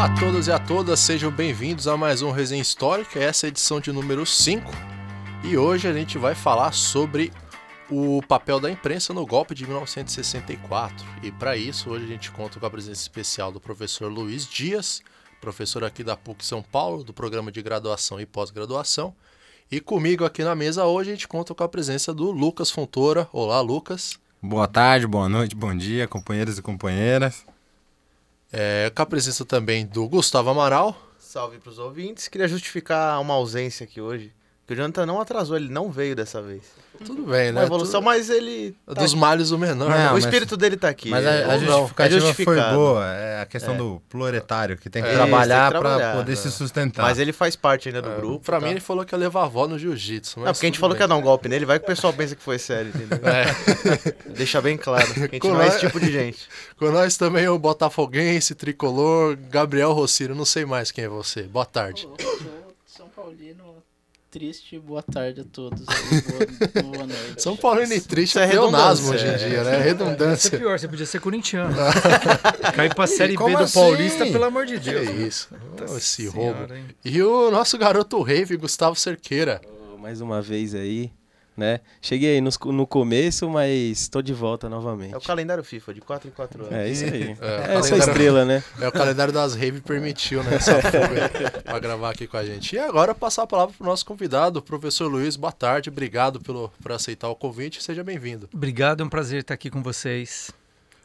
Olá a todos e a todas, sejam bem-vindos a mais um Resenha Histórica, essa é a edição de número 5. E hoje a gente vai falar sobre o papel da imprensa no golpe de 1964. E para isso, hoje a gente conta com a presença especial do professor Luiz Dias, professor aqui da PUC São Paulo, do programa de graduação e pós-graduação. E comigo aqui na mesa hoje a gente conta com a presença do Lucas Fontoura. Olá, Lucas. Boa tarde, boa noite, bom dia, companheiros e companheiras. É, com a presença também do Gustavo Amaral. Salve para os ouvintes. Queria justificar uma ausência aqui hoje. Que o Jonathan não atrasou, ele não veio dessa vez. Tudo bem, né? Uma evolução, Tudo- mas ele. tá Dos aqui. males o menor. Não, né? o mas- espírito dele tá aqui. Mas a, a não. justificativa É foi boa, é a questão É. do proletário, que tem que É, trabalhar para poder é. se sustentar. Mas ele faz parte ainda do É, grupo. pra tá? mim ele falou que ia levar a avó no jiu-jitsu. Não, porque a gente falou que ia dar um golpe nele, vai que o pessoal pensa que foi sério, entendeu? É. Deixa bem claro. que A gente Com não é nós- esse tipo de gente. Com nós também o Botafoguense, Tricolor, Gabriel Rossiro, não sei mais quem é você. Boa tarde. Ô, sou São Paulino triste, boa tarde a todos. Boa, boa noite. São Paulino e triste Isso é é pleonasmo hoje redundância, em dia, é. né? Isso é Redundância. pior, você podia ser corintiano. Cair pra Série B do assim? Paulista, pelo amor de Que Deus. isso? Oh, esse Senhora, roubo. hein? E o nosso garoto rave, Gustavo Cerqueira. Ô, Mais uma vez aí, né? Cheguei aí nos- no, começo, mas tô de volta novamente. É o calendário FIFA, de 4 em 4 anos. É isso aí. É, É, o só calendário- estrela, né? É, o calendário das rave permitiu, né? Essa fuga pra gravar aqui com a gente. E agora passar a palavra pro nosso convidado, o professor Luiz. Boa tarde, obrigado pelo, por aceitar o convite. Seja bem-vindo. Obrigado, é um prazer estar aqui com vocês.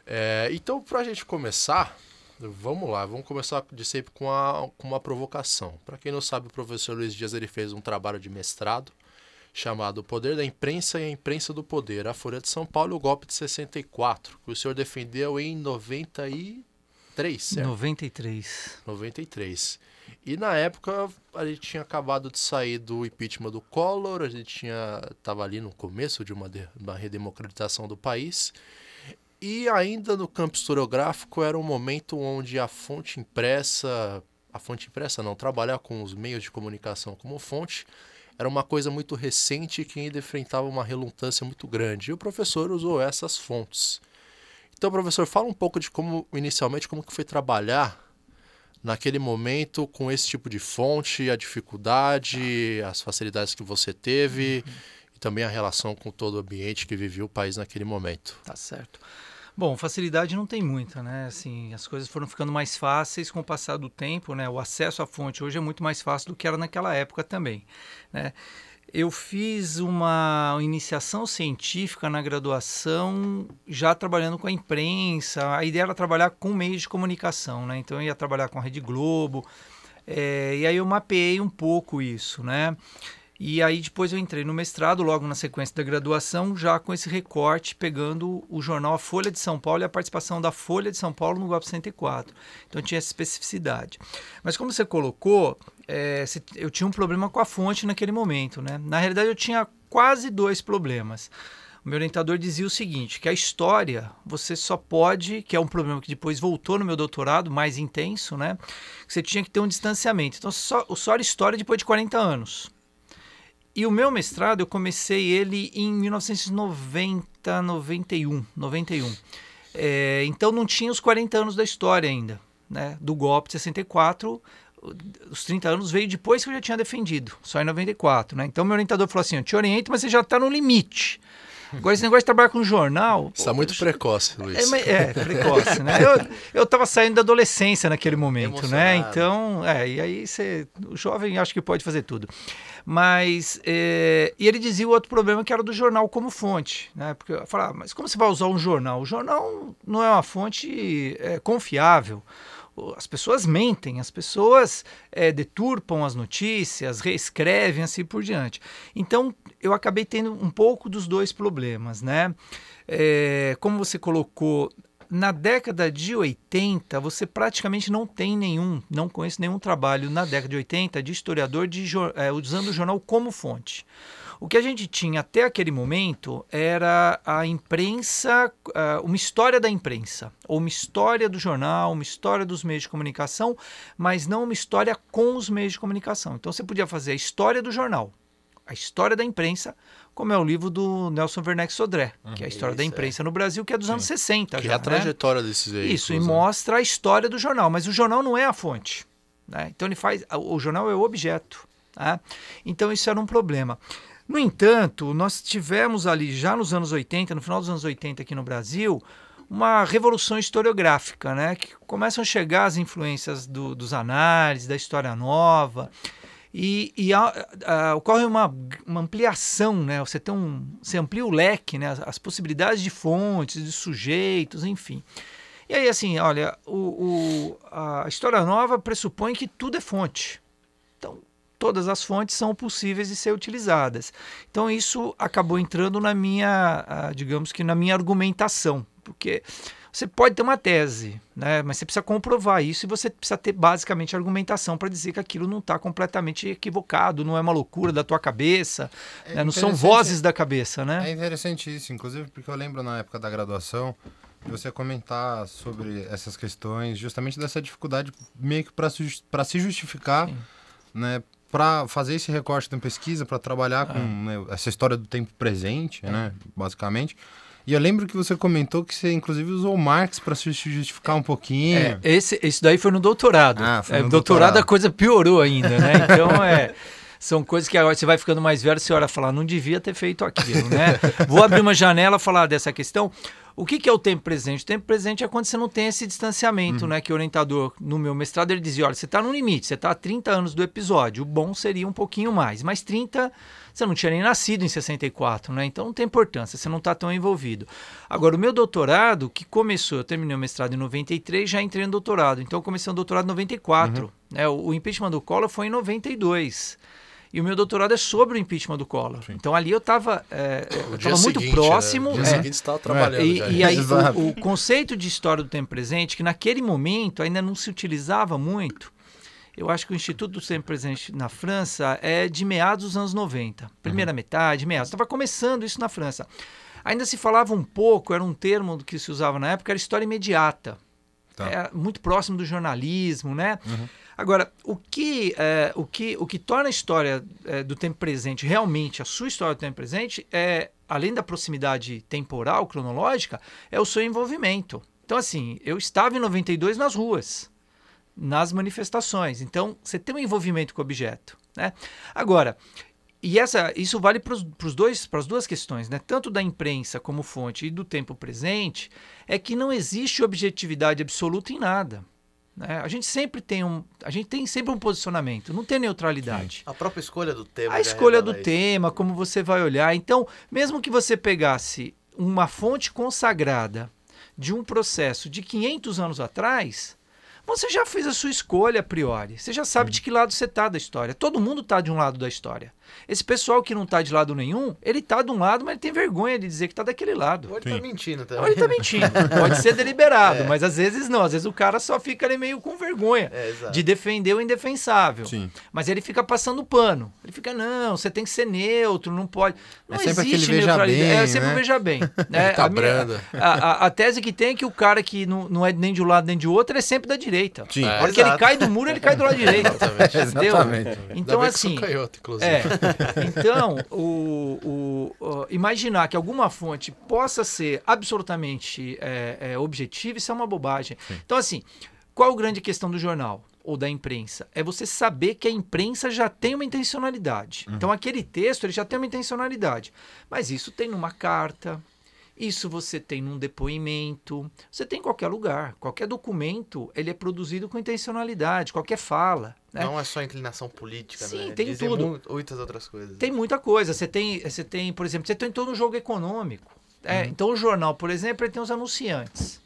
É, então, pra gente começar, vamos lá, vamos começar de sempre com, a, com uma provocação. Para quem não sabe, o professor Luiz Dias ele fez um trabalho de mestrado chamado O Poder da Imprensa e a Imprensa do Poder, a Folha de São Paulo e o Golpe de 64, que o senhor defendeu em 93, certo? 93. 93. E na época a gente tinha acabado de sair do impeachment do Collor, a gente tinha estava ali no começo de uma, de- uma redemocratização do país. E ainda no campo historiográfico era um momento onde a fonte impressa, a fonte impressa não, trabalhar com os meios de comunicação como fonte, era uma coisa muito recente que ainda enfrentava uma relutância muito grande. E o professor usou essas fontes. Então, professor, fala um pouco de como, inicialmente, como que foi trabalhar naquele momento com esse tipo de fonte, a dificuldade, as facilidades que você teve e também a relação com todo o ambiente que vivia o país naquele momento. Tá certo. Bom, facilidade não tem muita, né? Assim, as coisas foram ficando mais fáceis com o passar do tempo, né? O acesso à fonte hoje é muito mais fácil do que era naquela época também, né? Eu fiz uma iniciação científica na graduação, já trabalhando com a imprensa. A ideia era trabalhar com meios de comunicação, né? Então eu ia trabalhar com a Rede Globo. eh, e aí eu mapeei um pouco isso, né? E aí depois eu entrei no mestrado, logo na sequência da graduação, já com esse recorte, pegando o jornal A Folha de São Paulo e a participação da Folha de São Paulo no golpe 64. Então tinha essa especificidade. Mas como você colocou, é, eu tinha um problema com a fonte naquele momento. Né? Na realidade eu tinha quase dois problemas. O meu orientador dizia o seguinte, que a história você só pode, que é um problema que depois voltou no meu doutorado, mais intenso, né? Você tinha que ter um distanciamento. Então só, só era história depois de 40 anos. E o meu mestrado, eu comecei ele em 1990, 91, 91. É, então não tinha os 40 anos da história ainda, né? Do golpe de 64, os 30 anos veio depois que eu já tinha defendido, só em 94, né? Então meu orientador falou assim, eu te oriento, mas você já está no limite. Agora esse negócio de trabalhar com jornal... Está muito eu- precoce, Luiz. é, é, precoce, né? Eu, eu tava saindo da adolescência naquele momento, né? Então, é, e aí você, o jovem acho que pode fazer tudo. Mas, é, e ele dizia o outro problema que era do jornal como fonte, né? Porque eu falava, mas como você vai usar um jornal? O jornal não é uma fonte é, confiável. As pessoas mentem, as pessoas é, deturpam as notícias, reescrevem assim por diante. Então, eu acabei tendo um pouco dos dois problemas, né? É, como você colocou, na década de 80, você praticamente não tem nenhum, não conheço nenhum trabalho na década de 80 de historiador de, é, usando o jornal como fonte. O que a gente tinha até aquele momento era a imprensa, ah, uma história da imprensa, ou uma história do jornal, uma história dos meios de comunicação, mas não uma história com os meios de comunicação. Então você podia fazer a história do jornal, a história da imprensa, como é o livro do Nelson Werneck Sodré, que é a história da é. imprensa no Brasil, que é dos anos 60 Que já, é a né? trajetória desses veículos. Isso, e né? mostra a história do jornal, mas o jornal não é a fonte. né? Então ele faz. O jornal é o objeto. tá? Então isso era um problema. No entanto, nós tivemos ali, já nos anos 80, no final dos anos 80 aqui no Brasil, uma revolução historiográfica, né? Que começam a chegar as influências do- dos análises, da história nova. E, e há- há- ocorre uma, uma ampliação, né? Você, tem um, você amplia o leque, né? as, as possibilidades de fontes, de sujeitos, enfim. E aí, assim, olha, o, o- a história nova pressupõe que tudo é fonte. Então, todas as fontes são possíveis de ser utilizadas. Então, isso acabou entrando na minha, digamos que na minha argumentação, porque você pode ter uma tese, né? mas você precisa comprovar isso e você precisa ter basicamente argumentação para dizer que aquilo não está completamente equivocado, não é uma loucura da tua cabeça, É né? não são vozes da cabeça, É né? interessante isso, inclusive porque eu lembro na época da graduação de você comentar sobre essas questões, justamente dessa dificuldade meio que para se justificar, Sim. né, para fazer esse recorte da pesquisa, para trabalhar com né, essa história do tempo presente, né, basicamente. E eu lembro que você comentou que você inclusive usou Marx para se justificar um pouquinho. É, esse, daí foi no doutorado. Ah, foi É, no doutorado, doutorado. a coisa piorou ainda, né? Então é. São coisas que agora você vai ficando mais velho, você olha e fala, não devia ter feito aquilo, né? Vou abrir uma janela e falar dessa questão. O que, que é o tempo presente? O tempo presente é quando você não tem esse distanciamento, né? Que o orientador, no meu mestrado, ele dizia, olha, você está no limite, você está há 30 anos do episódio, o bom seria um pouquinho mais, mas 30, você não tinha nem nascido em 64, né? Então não tem importância, você não está tão envolvido. Agora, o meu doutorado, que começou, eu terminei o mestrado em 93, já entrei no doutorado, então eu comecei o doutorado em 94, né? O, o impeachment do Collor foi em 92. E o meu doutorado é sobre o impeachment do Collor. Então ali eu estava O dia muito seguinte, próximo. Né? É. dia seguinte você estava trabalhando E, já. e aí o, o conceito de história do tempo presente, que naquele momento ainda não se utilizava muito, eu acho que o Instituto do Tempo Presente na França é de meados dos anos 90. Primeira metade, meados. Estava começando isso na França. Ainda se falava um pouco, era um termo que se usava na época, era história imediata. Tá. É muito próximo do jornalismo, né? Agora, o que, é, o, que, o que torna a história é, do tempo presente realmente a sua história do tempo presente é, além da proximidade temporal, cronológica, é o seu envolvimento. Então, assim, eu estava em 92 nas ruas, nas manifestações. Então, você tem um envolvimento com o objeto. Né? Agora, e essa, isso vale para as duas questões, né? tanto da imprensa como fonte e do tempo presente, é que não existe objetividade absoluta em nada. Né? A gente sempre tem um, a gente tem sempre um posicionamento, não tem neutralidade. A própria escolha do tema. A já escolha do revela isso. tema, como você vai olhar. Então, mesmo que você pegasse uma fonte consagrada de um processo de 500 anos atrás, você já fez a sua escolha a priori. Você já sabe de que lado você está da história. Todo mundo está de um lado da história. Esse pessoal que não está de lado nenhum, ele está de um lado, mas ele tem vergonha de dizer que está daquele lado. Ou ele tá mentindo também. Ou ele tá mentindo. Pode ser deliberado, mas às vezes não. Às vezes o cara só fica ali meio com vergonha É, de defender o indefensável. Sim. Mas ele fica passando pano. Ele fica, não, você tem que ser neutro, não pode. Não É sempre existe aquele veja neutralidade. bem, é sempre né? um veja bem. né? Tá a, minha- branda. a, a- a tese que tem é que o cara que não, não é nem de um lado nem de outro é sempre da direita. Sim. A hora que ele cai do muro, ele cai do lado direito. Exatamente. Entendeu? Exatamente. Então, Ainda bem que assim. sou canhoto, inclusive. É. Então, o, o- o- imaginar que alguma fonte possa ser absolutamente é, é, objetiva, isso é uma bobagem. Então, assim, qual a grande questão do jornal ou da imprensa? É você saber que a imprensa já tem uma intencionalidade. Então, aquele texto ele já tem uma intencionalidade. Mas isso tem numa carta. Isso você tem num depoimento, você tem em qualquer lugar. Qualquer documento, ele é produzido com intencionalidade, qualquer fala. Né? Não é só inclinação política, Sim, né? tem Dizem tudo. mu- muitas outras coisas. Tem muita coisa. Você tem, você tem, por exemplo, você tem todo um jogo econômico. É, Uhum. Então o jornal, por exemplo, ele tem os anunciantes.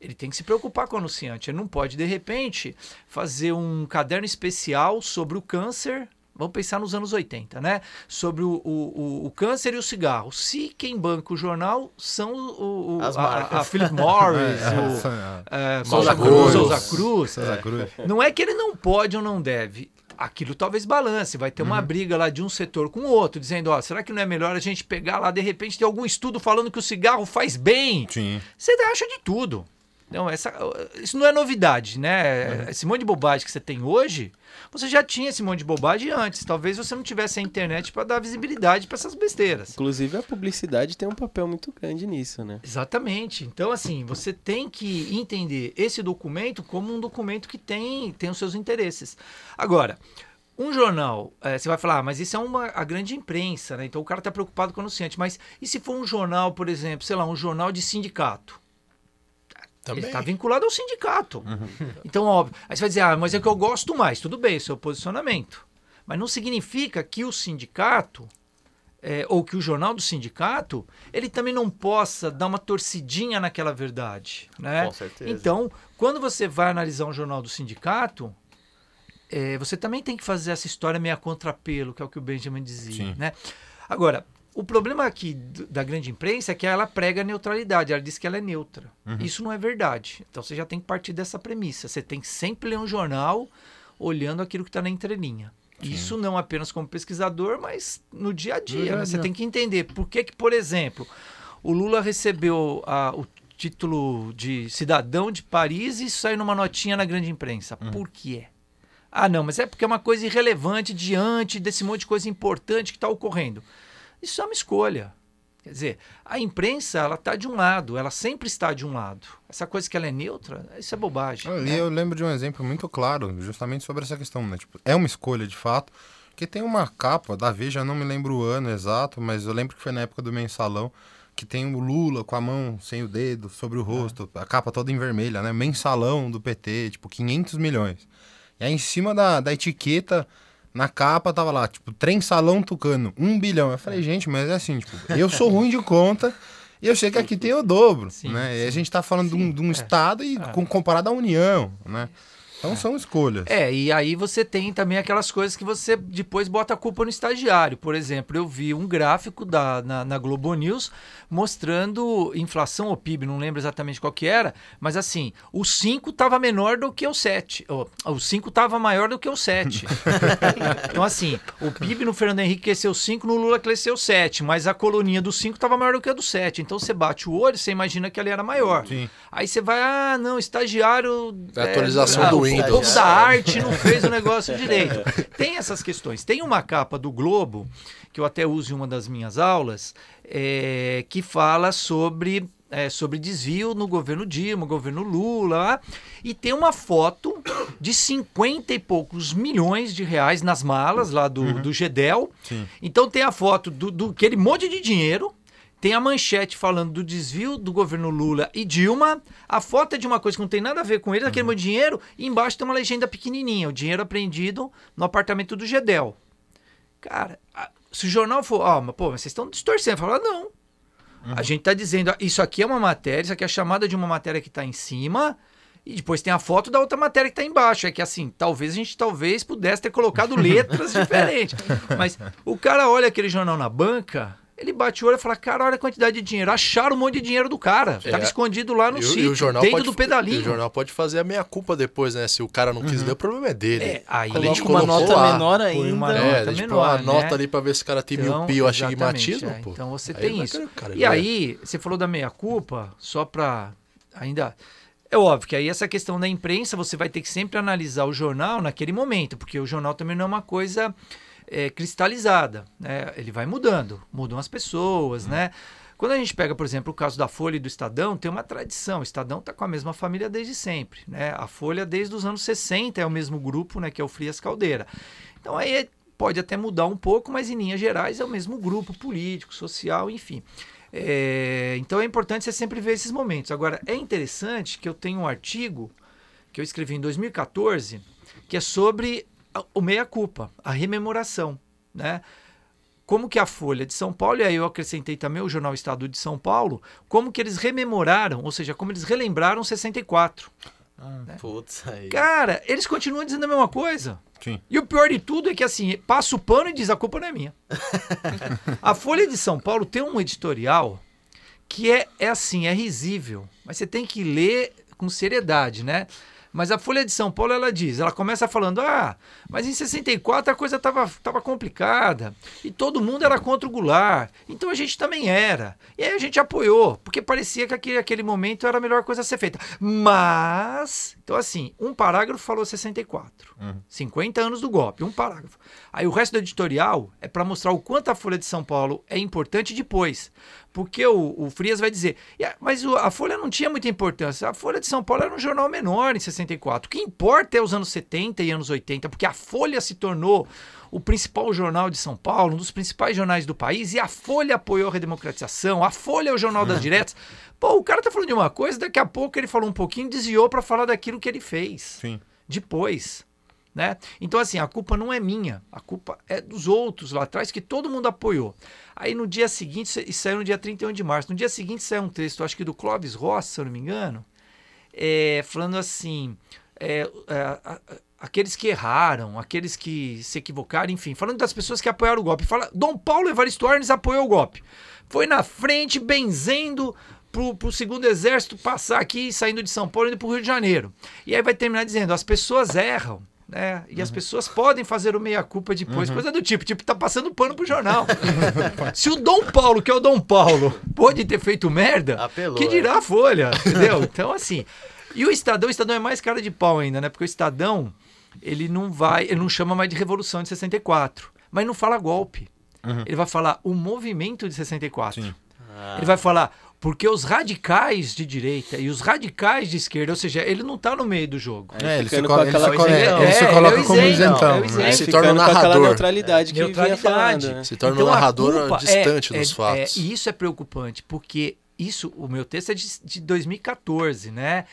Ele tem que se preocupar com o anunciante. Ele não pode, de repente, fazer um caderno especial sobre o câncer. Vamos pensar nos anos 80, né? Sobre o, o, o- câncer e o cigarro. Se quem banca o jornal são o, o- As a, a Philip Morris, É, o essa- é, Souza Souza Cruz. Souza Cruz. Souza Cruz. Não é que ele não pode ou não deve. Aquilo talvez balance, vai ter Uhum. uma briga lá de um setor com o outro, dizendo, ó, será que não é melhor a gente pegar lá, de repente, ter algum estudo falando que o cigarro faz bem? Sim. Você acha de tudo. Então, essa, isso não é novidade, né? Esse monte de bobagem que você tem hoje, você já tinha esse monte de bobagem antes. Talvez você não tivesse a internet para dar visibilidade para essas besteiras. Inclusive a publicidade tem um papel muito grande nisso, né? Exatamente. Então, assim, você tem que entender esse documento como um documento que tem, tem os seus interesses. Agora, um jornal, eh, você vai falar, ah, mas isso é uma, a grande imprensa, né? Então o cara está preocupado com o anunciante. Mas e se for um jornal, por exemplo, sei lá, um jornal de sindicato? Ele Também. está vinculado ao sindicato. Então, óbvio. Aí você vai dizer, ah, mas é que eu gosto mais. Tudo bem, seu posicionamento. Mas não significa que o sindicato, é, ou que o jornal do sindicato, ele também não possa dar uma torcidinha naquela verdade. Né? Com certeza. Então, quando você vai analisar um jornal do sindicato, é, você também tem que fazer essa história meia contrapelo, que é o que o Benjamin dizia. Sim. Né? Agora, o problema aqui da grande imprensa é que ela prega a neutralidade, ela diz que ela é neutra. Isso não é verdade. Então você já tem que partir dessa premissa. Você tem que sempre ler um jornal olhando aquilo que está na entrelinha. Isso não apenas como pesquisador, mas no dia a dia. né? Você tem que entender por que, que por exemplo, o Lula recebeu a- o título de cidadão de Paris e saiu numa notinha na grande imprensa. Por quê? Ah, não, mas é porque é uma coisa irrelevante diante desse monte de coisa importante que está ocorrendo. Isso é uma escolha. Quer dizer, a imprensa, ela está de um lado, ela sempre está de um lado. Essa coisa que ela é neutra, isso é bobagem. Ali né? eu lembro de um exemplo muito claro, justamente sobre essa questão, né? Tipo, é uma escolha de fato, que tem uma capa da Veja, não me lembro o ano exato, mas eu lembro que foi na época do mensalão, que tem o Lula com a mão sem o dedo sobre o rosto, a capa toda em vermelha, né? Mensalão do PT, tipo, 500 milhões. E aí em cima da, da etiqueta, na capa, tava lá, tipo, trem salão tucano, um bilhão. Eu falei, gente, mas é assim, tipo, eu sou ruim de conta. E eu sei que aqui tem o dobro, Sim, né? E a sim. gente tá falando de um, de um é. estado e com, comparado à União, né? Então são escolhas. É, e aí você tem também aquelas coisas que você depois bota a culpa no estagiário. Por exemplo, eu vi um gráfico da, na, na Globo News mostrando inflação ou PIB, não lembro exatamente qual que era, mas assim, o 5 estava menor do que o 7. O 5 estava maior do que o 7. então, assim, o PIB no Fernando Henrique cresceu 5, no Lula cresceu 7, mas a coluninha do 5 estava maior do que a do 7. Então você bate o olho, você imagina que ali era maior. Sim. Aí você vai, ah, não, estagiário. É a atualização ah, do o povo da arte não fez o negócio direito. Tem essas questões. Tem uma capa do Globo, que eu até uso em uma das minhas aulas, é, que fala sobre. é, sobre desvio no governo Dilma, governo Lula, e tem uma foto de 50 e poucos milhões de reais nas malas lá do, do Gedel. Sim. Então tem a foto do, do aquele monte de dinheiro, tem a manchete falando do desvio do governo Lula e Dilma. A foto é de uma coisa que não tem nada a ver com eles, aquele monte de dinheiro. E embaixo tem uma legenda pequenininha: o dinheiro apreendido no apartamento do Gedel. Cara, se o jornal for. Ó, mas, pô, mas vocês estão distorcendo. Fala, não. A gente está dizendo, isso aqui é uma matéria, isso aqui é a chamada de uma matéria que está em cima. E depois tem a foto da outra matéria que está embaixo. É que assim, talvez a gente talvez pudesse ter colocado letras diferentes. Mas o cara olha aquele jornal na banca, ele bate o olho e fala: Cara, olha a quantidade de dinheiro. Acharam um monte de dinheiro do cara. Estava É. escondido lá no E, o- sítio, e o jornal dentro pode, do e pedalinho. o jornal pode fazer a meia-culpa depois, né? Se o cara não quis ler, o problema é dele. É, aí a gente uma nota lá, menor põe uma ainda. É, nota a gente põe menor, uma nota né? ali pra ver se o cara tem Então, miopia ou astigmatismo, é. pô. Então você Aí tem isso. cara E aí, você falou da meia-culpa, só para ainda. É óbvio que aí essa questão da imprensa você vai ter que sempre analisar o jornal naquele momento, porque o jornal também não é uma coisa é, cristalizada. Né? Ele vai mudando, mudam as pessoas, né? Quando a gente pega, por exemplo, o caso da Folha e do Estadão, tem uma tradição. O Estadão está com a mesma família desde sempre. Né? A Folha, desde os anos 60, é o mesmo grupo, né, que é o Frias Caldeira. Então aí pode até mudar um pouco, mas em linhas gerais é o mesmo grupo político, social, enfim. É, então é importante você sempre ver esses momentos. Agora, é interessante que eu tenho um artigo que eu escrevi em 2014 que é sobre o meia-culpa, a rememoração, né? Como que a Folha de São Paulo, e aí eu acrescentei também o Jornal Estado de São Paulo, como que eles rememoraram, ou seja, como eles relembraram 64. Putz, aí. Cara, eles continuam dizendo a mesma coisa. Sim. E o pior de tudo é que assim, passa o pano e diz a culpa não é minha. a Folha de São Paulo tem um editorial que é, é assim, é risível, mas você tem que ler com seriedade, né? Mas a Folha de São Paulo, ela diz, ela começa falando, ah, mas em 64 a coisa estava tava complicada e todo mundo era contra o Goulart, então a gente também era. E aí a gente apoiou, porque parecia que aquele, aquele momento era a melhor coisa a ser feita. Mas, então assim, um parágrafo falou 64, Uhum. 50 anos do golpe, um parágrafo. Aí o resto do editorial é para mostrar o quanto a Folha de São Paulo é importante depois. Porque o, o Frias vai dizer, "E a- mas a Folha não tinha muita importância. A Folha de São Paulo era um jornal menor em 64. O que importa é os anos 70 e anos 80, porque a Folha se tornou o principal jornal de São Paulo, um dos principais jornais do país, e a Folha apoiou a redemocratização, a Folha é o jornal das diretas. Pô, o cara tá falando de uma coisa, daqui a pouco ele falou um pouquinho, desviou para falar daquilo que ele fez Sim. depois. Né? Então, assim, a culpa não é minha, a culpa é dos outros lá atrás que todo mundo apoiou. Aí no dia seguinte, isso saiu no dia 31 de março, no dia seguinte saiu um texto, acho que do Clóvis Rossi, se eu não me engano, é, falando assim: é, é, aqueles que erraram, aqueles que se equivocaram, enfim, falando das pessoas que apoiaram o golpe. Fala, Dom Paulo Evaristo Arnes apoiou o golpe. Foi na frente, benzendo pro, pro segundo exército passar aqui, saindo de São Paulo indo pro Rio de Janeiro. E aí vai terminar dizendo: as pessoas erram. Né? E as pessoas podem fazer o meia-culpa depois, coisa do tipo, tipo, tá passando pano pro jornal. Se o Dom Paulo, que é o Dom Paulo, pode ter feito merda, Apelou, que é. dirá a Folha, entendeu? Então, assim. E o Estadão, o Estadão é mais cara de pau ainda, né? Porque o Estadão, ele não vai, ele não chama mais de Revolução de 64, mas não fala golpe. Ele vai falar o movimento de 64. Sim. Ele vai falar porque os radicais de direita e os radicais de esquerda, ou seja, ele não tá no meio do jogo. É, ele se, ele se co- coisa- ele É, se ele coloca é como isentão. é né? Aí se torna aquela narrador. neutralidade que Neutralidade. falando, né? Se torna Então, um narrador culpa distante é- dos é- fatos. é- e isso é preocupante, porque isso, o meu texto é de, de 2014, né?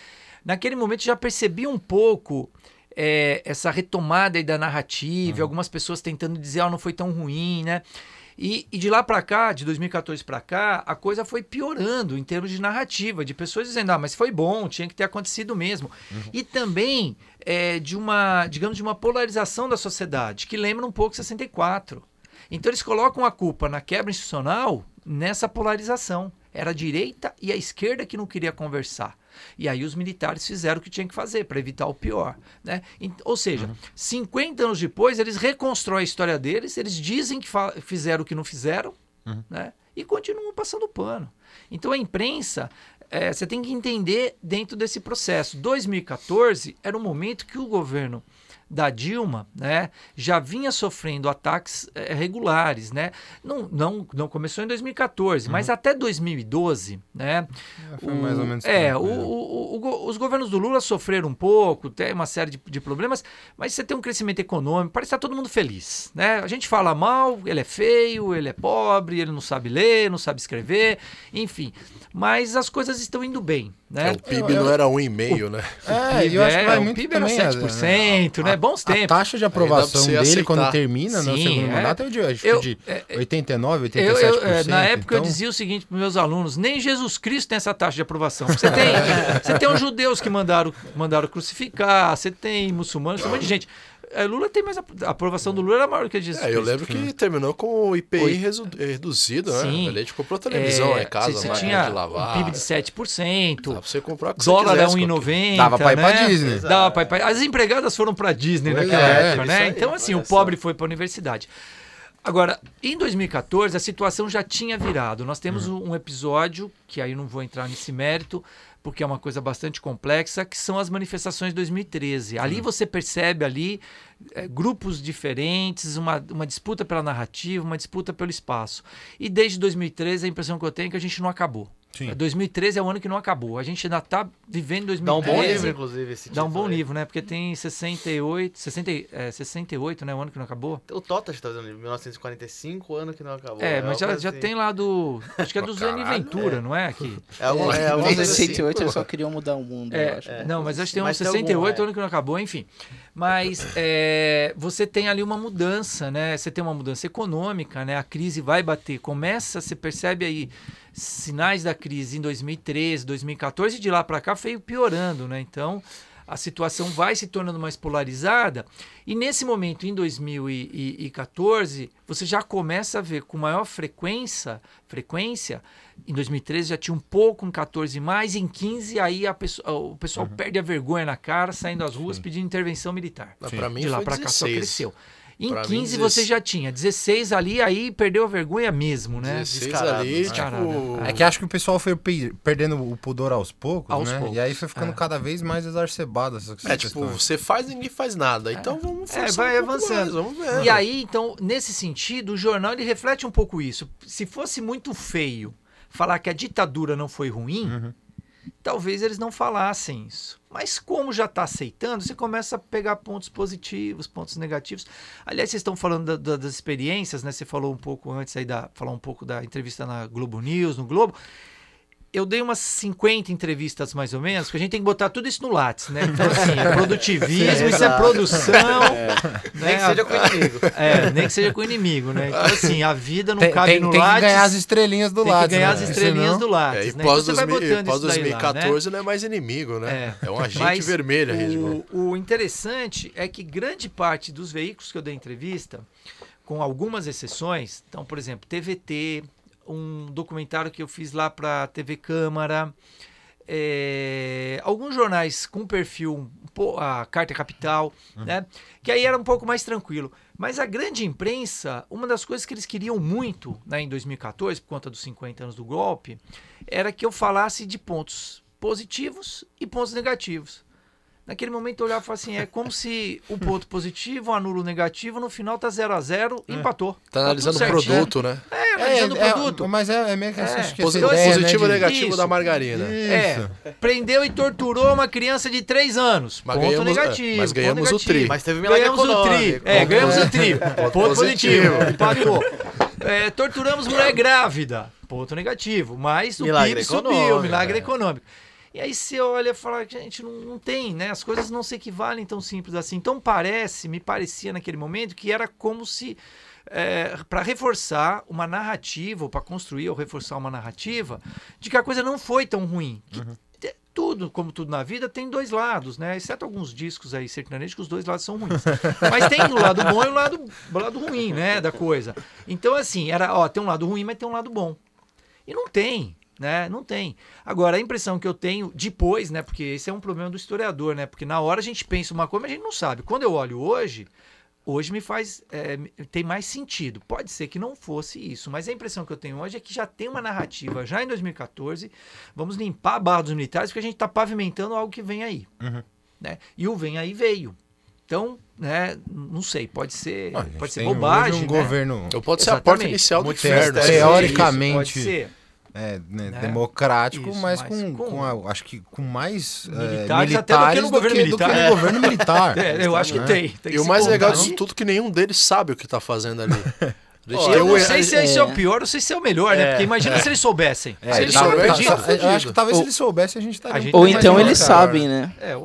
Naquele momento já percebi um pouco é, essa retomada aí da narrativa, algumas pessoas tentando dizer, ah, não foi tão ruim, né? E, e de lá para cá, de 2014 para cá, a coisa foi piorando em termos de narrativa, de pessoas dizendo, ah, mas foi bom, tinha que ter acontecido mesmo. E também é, de uma, digamos, de uma polarização da sociedade, que lembra um pouco 64. Então eles colocam a culpa na quebra institucional nessa polarização. Era a direita e a esquerda que não queria conversar. E aí os militares fizeram o que tinham que fazer para evitar o pior. Né? Ou seja, 50 anos depois, eles reconstroem a história deles, eles dizem que fizeram o que não fizeram, né? e continuam passando pano. Então a imprensa, eh, você tem que entender dentro desse processo. 2014 era um momento que o governo da Dilma, né, já vinha sofrendo ataques eh, regulares, né? Não, não, não começou em 2014, mas até 2012, né? É, foi mais ou menos É, tempo, o, o- o os governos do Lula sofreram um pouco, tem uma série de, de problemas, mas você tem um crescimento econômico, parece que tá todo mundo feliz, né? A gente fala mal, ele é feio, ele é pobre, ele não sabe ler, não sabe escrever, enfim. Mas as coisas estão indo bem, né? É, o PIB não era 1,5, né? É, e eu acho que vai o muito PIB também... era a- 7%, né? Bons A tempos. taxa de aprovação dele aceitar. quando termina no Sim, segundo é. mandato é de, acho que Eu- de é, é, 89, 87%. Eu, eu, é, na época eu então- dizia o seguinte para meus alunos: nem Jesus Cristo tem essa taxa de aprovação. Você tem, você tem os judeus que mandaram, mandaram crucificar, você tem muçulmanos, tem um monte de gente. É, Lula tem mais. A a aprovação do Lula era maior que a de Jesus É, eu Cristo. lembro que terminou com o IPI resu- reduzido, né? Sim. A gente comprou televisão lá em casa, você, tinha de lavar. um PIB de 7%. Dá pra você comprar o que Dólar você é quisesse, 1,90. Dava pra ir pra né? Disney. Dava pra ir pra... As empregadas foram pra Disney Pois naquela é, época, né? aí, então, assim, o pobre foi pra universidade. Agora, em 2014, a situação já tinha virado. Nós temos Uhum. um episódio, que aí não vou entrar nesse mérito, porque é uma coisa bastante complexa, que são as manifestações de 2013. Ali você percebe ali eh, grupos diferentes, uma, uma disputa pela narrativa, uma disputa pelo espaço. E desde 2013, a impressão que eu tenho é que a gente não acabou. Sim. 2013 é o ano que não acabou. A gente ainda está vivendo 2013. Dá um bom livro, inclusive, esse Dá um bom aí. livro, né? Porque tem 68, 60, é, 68, né? O ano que não acabou. O Totas tá fazendo livro, 1945, o ano que não acabou. É, uma mas já, já assim. tem lá do. Acho que é do Zane Ventura, não é? Aqui. É, algum, é, É, alguma em coisa assim. 68 eles só queriam mudar o mundo, eu É, acho. não, mas acho que tem um Mas tem 68, algum, é. ano que não acabou, enfim. Mas é, você tem ali uma mudança, né? Você tem uma mudança econômica, né? A crise vai bater. Começa, você percebe aí sinais da crise em 2013, 2014, e de lá para cá veio piorando, né? Então, a situação vai se tornando mais polarizada. E nesse momento, em 2014, você já começa a ver com maior frequência, frequência em 2013 já tinha um pouco, em 14 mais, em 15 aí a pessoa- o pessoal perde a vergonha na cara, saindo às ruas pedindo intervenção militar. Mas Pra mim De lá para cá só 16. cresceu. Em Pra mim, 15 você 16. já tinha, 16 ali, aí perdeu a vergonha mesmo, né? 16 Descarado, ali, né? Descarado, tipo... é. É que acho que o pessoal foi pe- perdendo o pudor aos poucos, Aos né? poucos, E aí foi ficando é. cada vez mais exacerbado essas É, tipo, questões. você faz e ninguém faz nada. Então vamos É, forçar vai um avançando. mais, vamos ver. E aí, então, nesse sentido, o jornal ele reflete um pouco isso. Se fosse muito feio falar que a ditadura não foi ruim, Uhum. Talvez eles não falassem isso. Mas como já está aceitando, você começa a pegar pontos positivos, pontos negativos. Aliás, vocês estão falando da- da- das experiências, né? Você falou um pouco antes aí da falar um pouco da entrevista na Globo News, no Globo. Eu dei umas 50 entrevistas mais ou menos, porque a gente tem que botar tudo isso no Lattes, né? Então, assim, é produtivismo, isso é produção. né? Nem que seja com o inimigo. É, nem que seja com o inimigo, né? Então, assim, a vida não Tem, cabe tem- no tem que Lattes. ganhar as estrelinhas do tem lado. que ganhar as né? estrelinhas Senão- do Lattes, É, e né? pós, então você vai 2000 botando pós isso daí lá, né? 2014 não é mais inimigo, né? É, um agente Mas vermelho Globo. o, o interessante é que grande parte dos veículos que eu dei entrevista, com algumas exceções, então, por exemplo, TVT, um documentário que eu fiz lá para TV Câmara, é, alguns jornais com perfil, a Carta Capital, né? Que aí era um pouco mais tranquilo. Mas a grande imprensa, uma das coisas que eles queriam muito né, em 2014, por conta dos 50 anos do golpe, era que eu falasse de pontos positivos e pontos negativos. Naquele momento eu olhava e falava assim, é como se o ponto positivo anula o negativo, no final tá 0 a 0 empatou. Tá tudo analisando o certinho. produto, né? É, analisando É, o produto. é, mas é, é meio que essa, É. acho que essa Positivo, ideia, positivo né, e de- negativo Isso. da margarina. Isso. É, prendeu e torturou uma criança de 3 anos. Mas ponto ganhamos- é, negativo. mas ponto ganhamos o negativo. tri. Mas teve milagre Ganhamos o tri. É, Ponto ganhamos o tri. Ponto positivo. positivo. Empatou. É, torturamos mulher grávida. Ponto negativo. Mas o Milagre PIB subiu. econômico, Milagre é. econômico. E aí você olha e fala, gente, não, não tem, né? As coisas não se equivalem tão simples assim. Então parece, me parecia naquele momento que era como se para reforçar uma narrativa, ou para construir ou reforçar uma narrativa, de que a coisa não foi tão ruim. Que te- tudo, como tudo na vida, tem dois lados, né? Exceto alguns discos aí sertanejos que os dois lados são ruins. Mas tem o lado bom e o lado, o lado ruim, né? Da coisa. Então, assim, era, ó, tem um lado ruim, mas tem um lado bom. E não tem, né? Não tem. Agora, a impressão que eu tenho depois, né? Porque esse é um problema do historiador, né? Porque na hora a gente pensa uma coisa, mas a gente não sabe. Quando eu olho hoje, hoje me faz. é, tem mais sentido. Pode ser que não fosse isso, mas a impressão que eu tenho hoje é que já tem uma narrativa, já em 2014, vamos limpar a barra dos militares, porque a gente está pavimentando algo que vem aí. Né? E o vem aí veio. Então, né, não sei, pode ser, pode ser bobagem. um né? governo Ou pode ser a porta Exatamente. inicial do inferno. Teoricamente. Pode ser. É, né, Né? democrático, Isso, mas mas com, com- com a- acho que com mais é, Militares até do que no governo do militar. que no É. governo militar. É, eu acho que né? tem. tem que E o se mais legal contar. disso tudo é que nenhum deles sabe o que tá fazendo ali. Tem Eu um- não sei se esse é o É. pior ou se esse é o melhor, né? É. Porque imagina se eles soubessem. É, se eles tá- tá- soubessem tá- tá- eu acho que talvez Ou- se ele soubesse a gente estaria pouco Ou então não, eles sabem, né? É,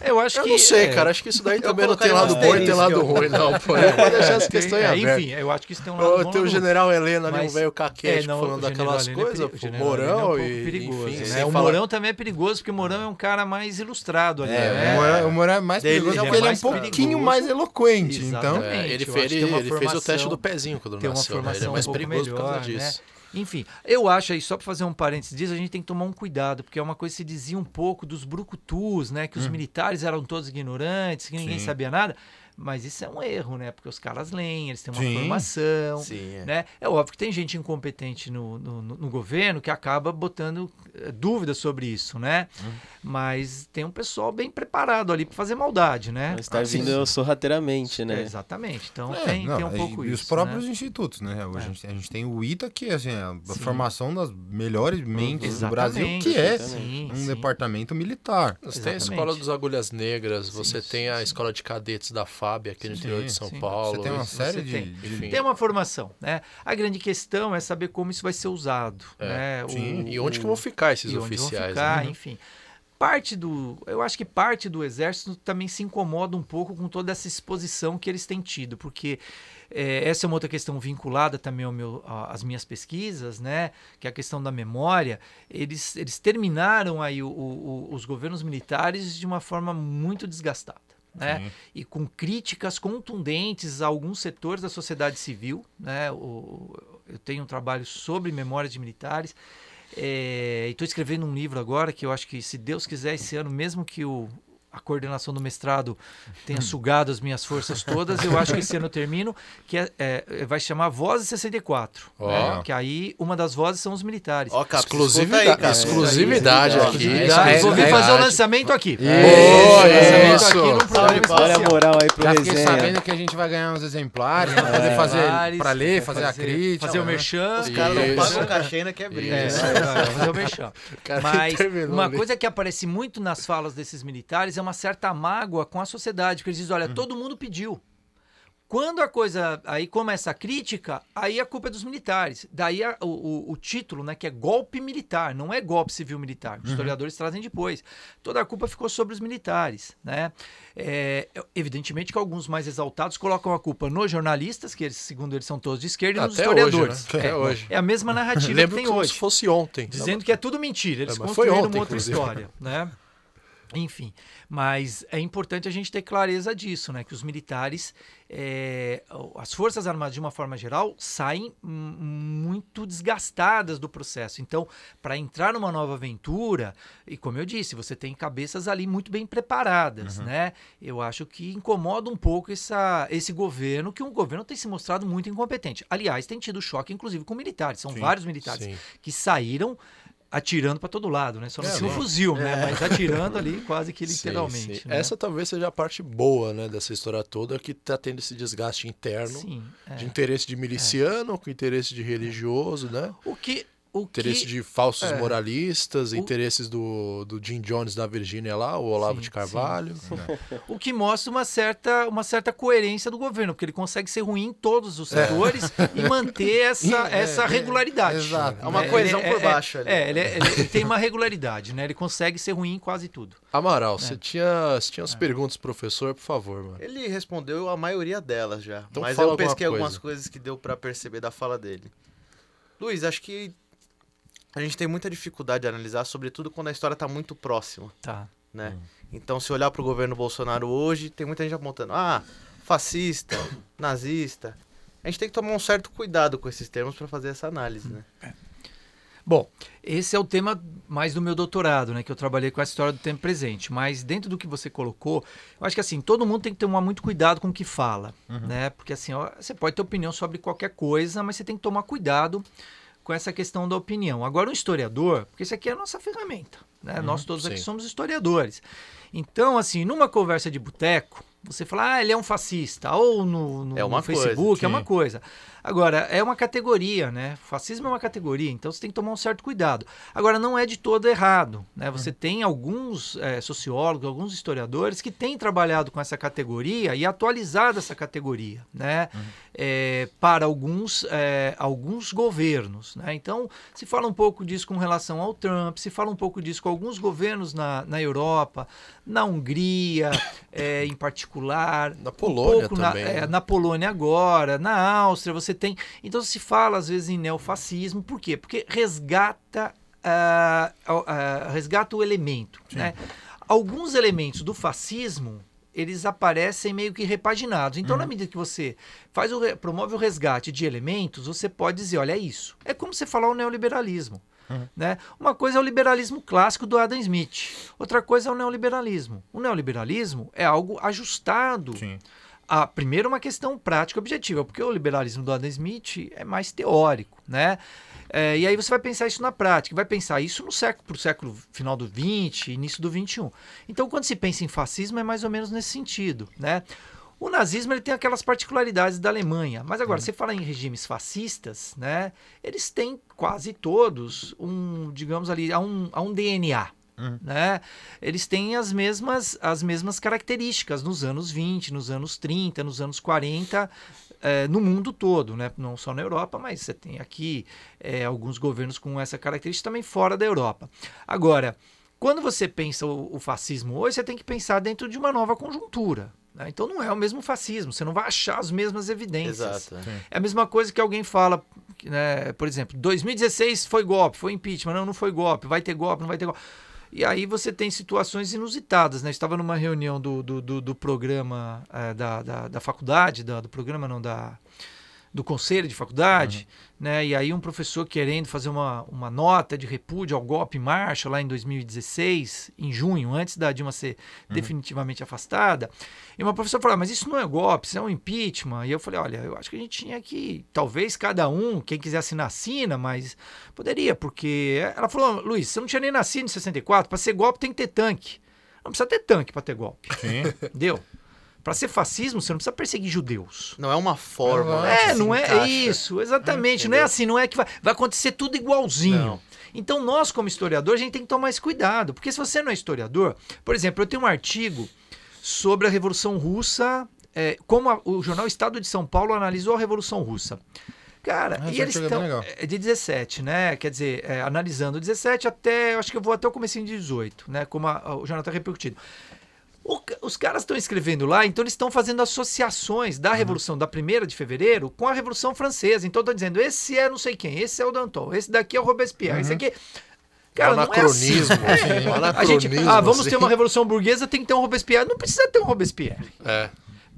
eu acho Eu que. não sei, é, cara. Acho que isso daí também não tem lado bom e tem lado ó. ruim, não. Pô, pode deixar essa questão em é, aberto. enfim, eu acho que isso tem um lado bom. Ô, tem o general Helena ali, um velho caquete, É, não, falando daquelas é coisas, peri- o pô, é um Morão pouco e, perigoso, enfim, né? O falar- Morão também é perigoso, porque o Morão é um cara mais ilustrado ali, É, né? o Moura- o Moura é mais Dele, perigoso ele é porque ele é um pouquinho mais eloquente. Então. É, ele, Eu fez, o teste do pezinho quando nasceu, né? Ele é formação mais perigoso por causa disso. Enfim, eu acho aí, só para fazer um parênteses disso, a gente tem que tomar um cuidado, porque é uma coisa que se dizia um pouco dos brucutus, né? Que os militares eram todos ignorantes, que ninguém Sim. sabia nada. Mas isso é um erro, né? Porque os caras leem, eles têm uma Sim. formação. Sim, é. Né? É óbvio que tem gente incompetente no, no, no- no governo que acaba botando eh, dúvidas sobre isso, né? Mas tem um pessoal bem preparado ali para fazer maldade, né? Está Assim, vindo sorrateiramente, é, né? exatamente. Então É, tem, não, tem um e- pouco e, isso. os próprios né? institutos, né? Hoje É. a, gente, a gente tem o ITA, que é assim, a, Sim. formação das melhores mentes do Brasil, Exatamente, que é sim, um sim. departamento militar. Você tem a Exatamente. escola dos agulhas negras, você Sim, tem a escola de cadetes da FAB aqui no Sim, interior de São sim. Paulo. Você tem uma série você de, tem. de- Enfim. Tem uma formação, né? A grande questão é saber como isso vai ser usado, É, né? sim. E onde que vão ficar esses e onde vão oficiais? ficar, né? enfim. Parte do, eu acho que parte do exército também se incomoda um pouco com toda essa exposição que eles têm tido, porque É, essa é uma outra questão vinculada também ao meu, às minhas pesquisas, né? Que é a questão da memória. Eles, eles terminaram aí o- o- o- os governos militares de uma forma muito desgastada. Né? E com críticas contundentes a alguns setores da sociedade civil. Né? O- eu tenho um trabalho sobre memória de militares. É, e estou escrevendo um livro agora que eu acho que, se Deus quiser, esse ano, mesmo que o, a coordenação do mestrado tenha sugado as minhas forças todas, eu acho que esse ano eu termino, que é, é, vai chamar Vozes 64. Ó. né? Que aí uma das vozes são os militares. Caps, Exclusividade, aí, cara. exclusividade Ó, aqui. Exclusividade. Vou vir é fazer o lançamento aqui. Boa, isso. aqui palmas. Olha a moral aí pro Já fiquei resenha. sabendo que a gente vai ganhar uns exemplares, pra poder fazer, pra ler, fazer, a crítica. Fazer o né? merchan. Os caras não Isso. pagam o cachê ainda que é. É, né? fazer o merchan. Mas uma coisa que aparece muito nas falas desses militares é uma certa mágoa com a sociedade, porque eles dizem, olha, todo mundo pediu. Quando a coisa aí começa a crítica, aí a culpa é dos militares. Daí a- o, o- título, né, que é golpe militar, não é golpe civil-militar. Os historiadores trazem depois. Toda a culpa ficou sobre os militares, né? É, evidentemente que alguns mais exaltados colocam a culpa nos jornalistas, que eles, segundo eles são todos de esquerda, e nos Até hoje, historiadores. né? Até é, hoje. é a mesma narrativa que Lembro tem como hoje se fosse ontem. dizendo que é tudo mentira. Eles É, construíram ontem, uma outra inclusive. história, né? Enfim, mas é importante a gente ter clareza disso, né? Que os militares, é, as forças armadas de uma forma geral, saem muito desgastadas do processo. Então, para entrar numa nova aventura, e como eu disse, você tem cabeças ali muito bem preparadas, né? Eu acho que incomoda um pouco essa, esse governo, que um governo tem se mostrado muito incompetente. Aliás, tem tido choque, inclusive, com militares. São vários militares Sim. que saíram atirando para todo lado, né? Só não É, tinha um né? fuzil, né? Mas atirando ali quase que Sim, literalmente. sim. né? Essa talvez seja a parte boa, né, dessa história toda, que tá tendo esse desgaste interno Sim. é. de interesse de miliciano com interesse de religioso, né? O que o Interesse que de falsos é. moralistas, O- interesses do, do Jim Jones da Virgínia lá, o Olavo Sim, de Carvalho. o que mostra uma certa uma certa coerência do governo, porque ele consegue ser ruim em todos os setores e manter essa É, essa é, regularidade. exato. É uma Ele- coesão é- por é- baixo ali. É, ele, é- ele- tem uma regularidade, né? Ele consegue ser ruim em quase tudo. Amaral, É. você tinha, você tinha umas perguntas, pro professor, por favor, mano. Ele respondeu a maioria delas já. Então mas fala eu pesquei coisa. algumas coisas que deu pra perceber da fala dele. Luiz, acho que a gente tem muita dificuldade de analisar, sobretudo quando a história tá muito próxima, Tá. né? Então, se olhar pro governo Bolsonaro hoje, tem muita gente apontando, ah, fascista, nazista. A gente tem que tomar um certo cuidado com esses termos pra fazer essa análise, né? Bom, esse é o tema mais do meu doutorado, né? Que eu trabalhei com a história do tempo presente. Mas dentro do que você colocou, eu acho que assim, todo mundo tem que tomar muito cuidado com o que fala, né? Porque assim, ó, você pode ter opinião sobre qualquer coisa, mas você tem que tomar cuidado com essa questão da opinião. Agora, um historiador, porque isso aqui é a nossa ferramenta, né? Nós todos aqui sim. somos historiadores. Então, assim, numa conversa de boteco, você fala, ah, ele é um fascista, ou no, no- É uma no Facebook, coisa, é uma coisa. Agora, é uma categoria, né? Fascismo é uma categoria, então você tem que tomar um certo cuidado. Agora, não é de todo errado, né? Você tem alguns eh, sociólogos, alguns historiadores que têm trabalhado com essa categoria e atualizado essa categoria, né? Eh, para alguns, eh, alguns governos, né? Então, se fala um pouco disso com relação ao Trump, se fala um pouco disso com alguns governos na, na Europa, na Hungria, eh, em particular, Na Polônia na- também, é, né? na Polônia agora, na Áustria, você tem. Então se fala às vezes em neofascismo, por quê? Porque resgata, ah, ah, resgata o elemento. Né? Alguns elementos do fascismo. Eles aparecem meio que repaginados. Então, na medida que você faz o, promove o resgate de elementos, você pode dizer: olha, é isso. É como você falar o neoliberalismo. Né? Uma coisa é o liberalismo clássico do Adam Smith, outra coisa é o neoliberalismo. O neoliberalismo é algo ajustado Sim. A, primeiro uma questão prática e objetiva, porque o liberalismo do Adam Smith é mais teórico, né? É, e aí você vai pensar isso na prática, vai pensar isso no século, pro século final do 20, início do 21. Então, quando se pensa em fascismo, é mais ou menos nesse sentido, né? O nazismo ele tem aquelas particularidades da Alemanha, mas agora você fala em regimes fascistas, né? Eles têm quase todos um, digamos ali, há um, há um DNA, né? Eles têm as mesmas, as mesmas características nos anos 20, nos anos 30, nos anos 40, eh, no mundo todo, né? não só na Europa, mas você tem aqui eh, alguns governos com essa característica também fora da Europa. Agora, quando você pensa o, o fascismo hoje, você tem que pensar dentro de uma nova conjuntura. né? Então não é o mesmo fascismo, você não vai achar as mesmas evidências. Exato. É a mesma coisa que alguém fala, né, por exemplo, 2016 foi golpe, foi impeachment, não, não foi golpe, vai ter golpe, não vai ter golpe. E aí você tem situações inusitadas, né? Estava numa reunião do, do, do, do programa eh, da, da, da faculdade, da- do programa não, da, do conselho de faculdade, né? E aí um professor querendo fazer uma, uma nota de repúdio ao golpe marcha lá em 2016, em junho, antes da Dilma ser definitivamente afastada. E uma professora falou: "Ah, mas isso não é golpe, isso é um impeachment. E eu falei: olha, eu acho que a gente tinha que, talvez cada um, quem quiser assinar, assina, mas poderia, porque. Ela falou: Luiz, você não tinha nem nascido em 64, para ser golpe tem que ter tanque. Não precisa ter tanque para ter golpe. Sim. Entendeu? Para ser fascismo, você não precisa perseguir judeus. Não é uma forma. né, É, não é encaixa. isso, exatamente. não é assim, não é que vai, vai acontecer tudo igualzinho. Não. Então, nós, como historiador, a gente tem que tomar esse cuidado. Porque se você não é historiador, por exemplo, eu tenho um artigo sobre a Revolução Russa, é, como a- o jornal Estado de São Paulo analisou a Revolução Russa. Cara, e eles é estão. É de 17, né? Quer dizer, é, analisando 17 até. eu Acho que eu vou até o comecinho de 18, né? Como a- a- o jornal está repercutido. O os caras estão escrevendo lá, então eles estão fazendo associações Uhum. da Revolução da 1 de fevereiro com a Revolução Francesa. Então estão dizendo, esse é não sei quem, esse é o Danton, esse daqui é o Robespierre, esse Uhum. aqui. Cara, não é assim. anacronismo. A gente, anacronismo, ah, vamos ter uma revolução burguesa, tem que ter um Robespierre. Não precisa ter um Robespierre. É.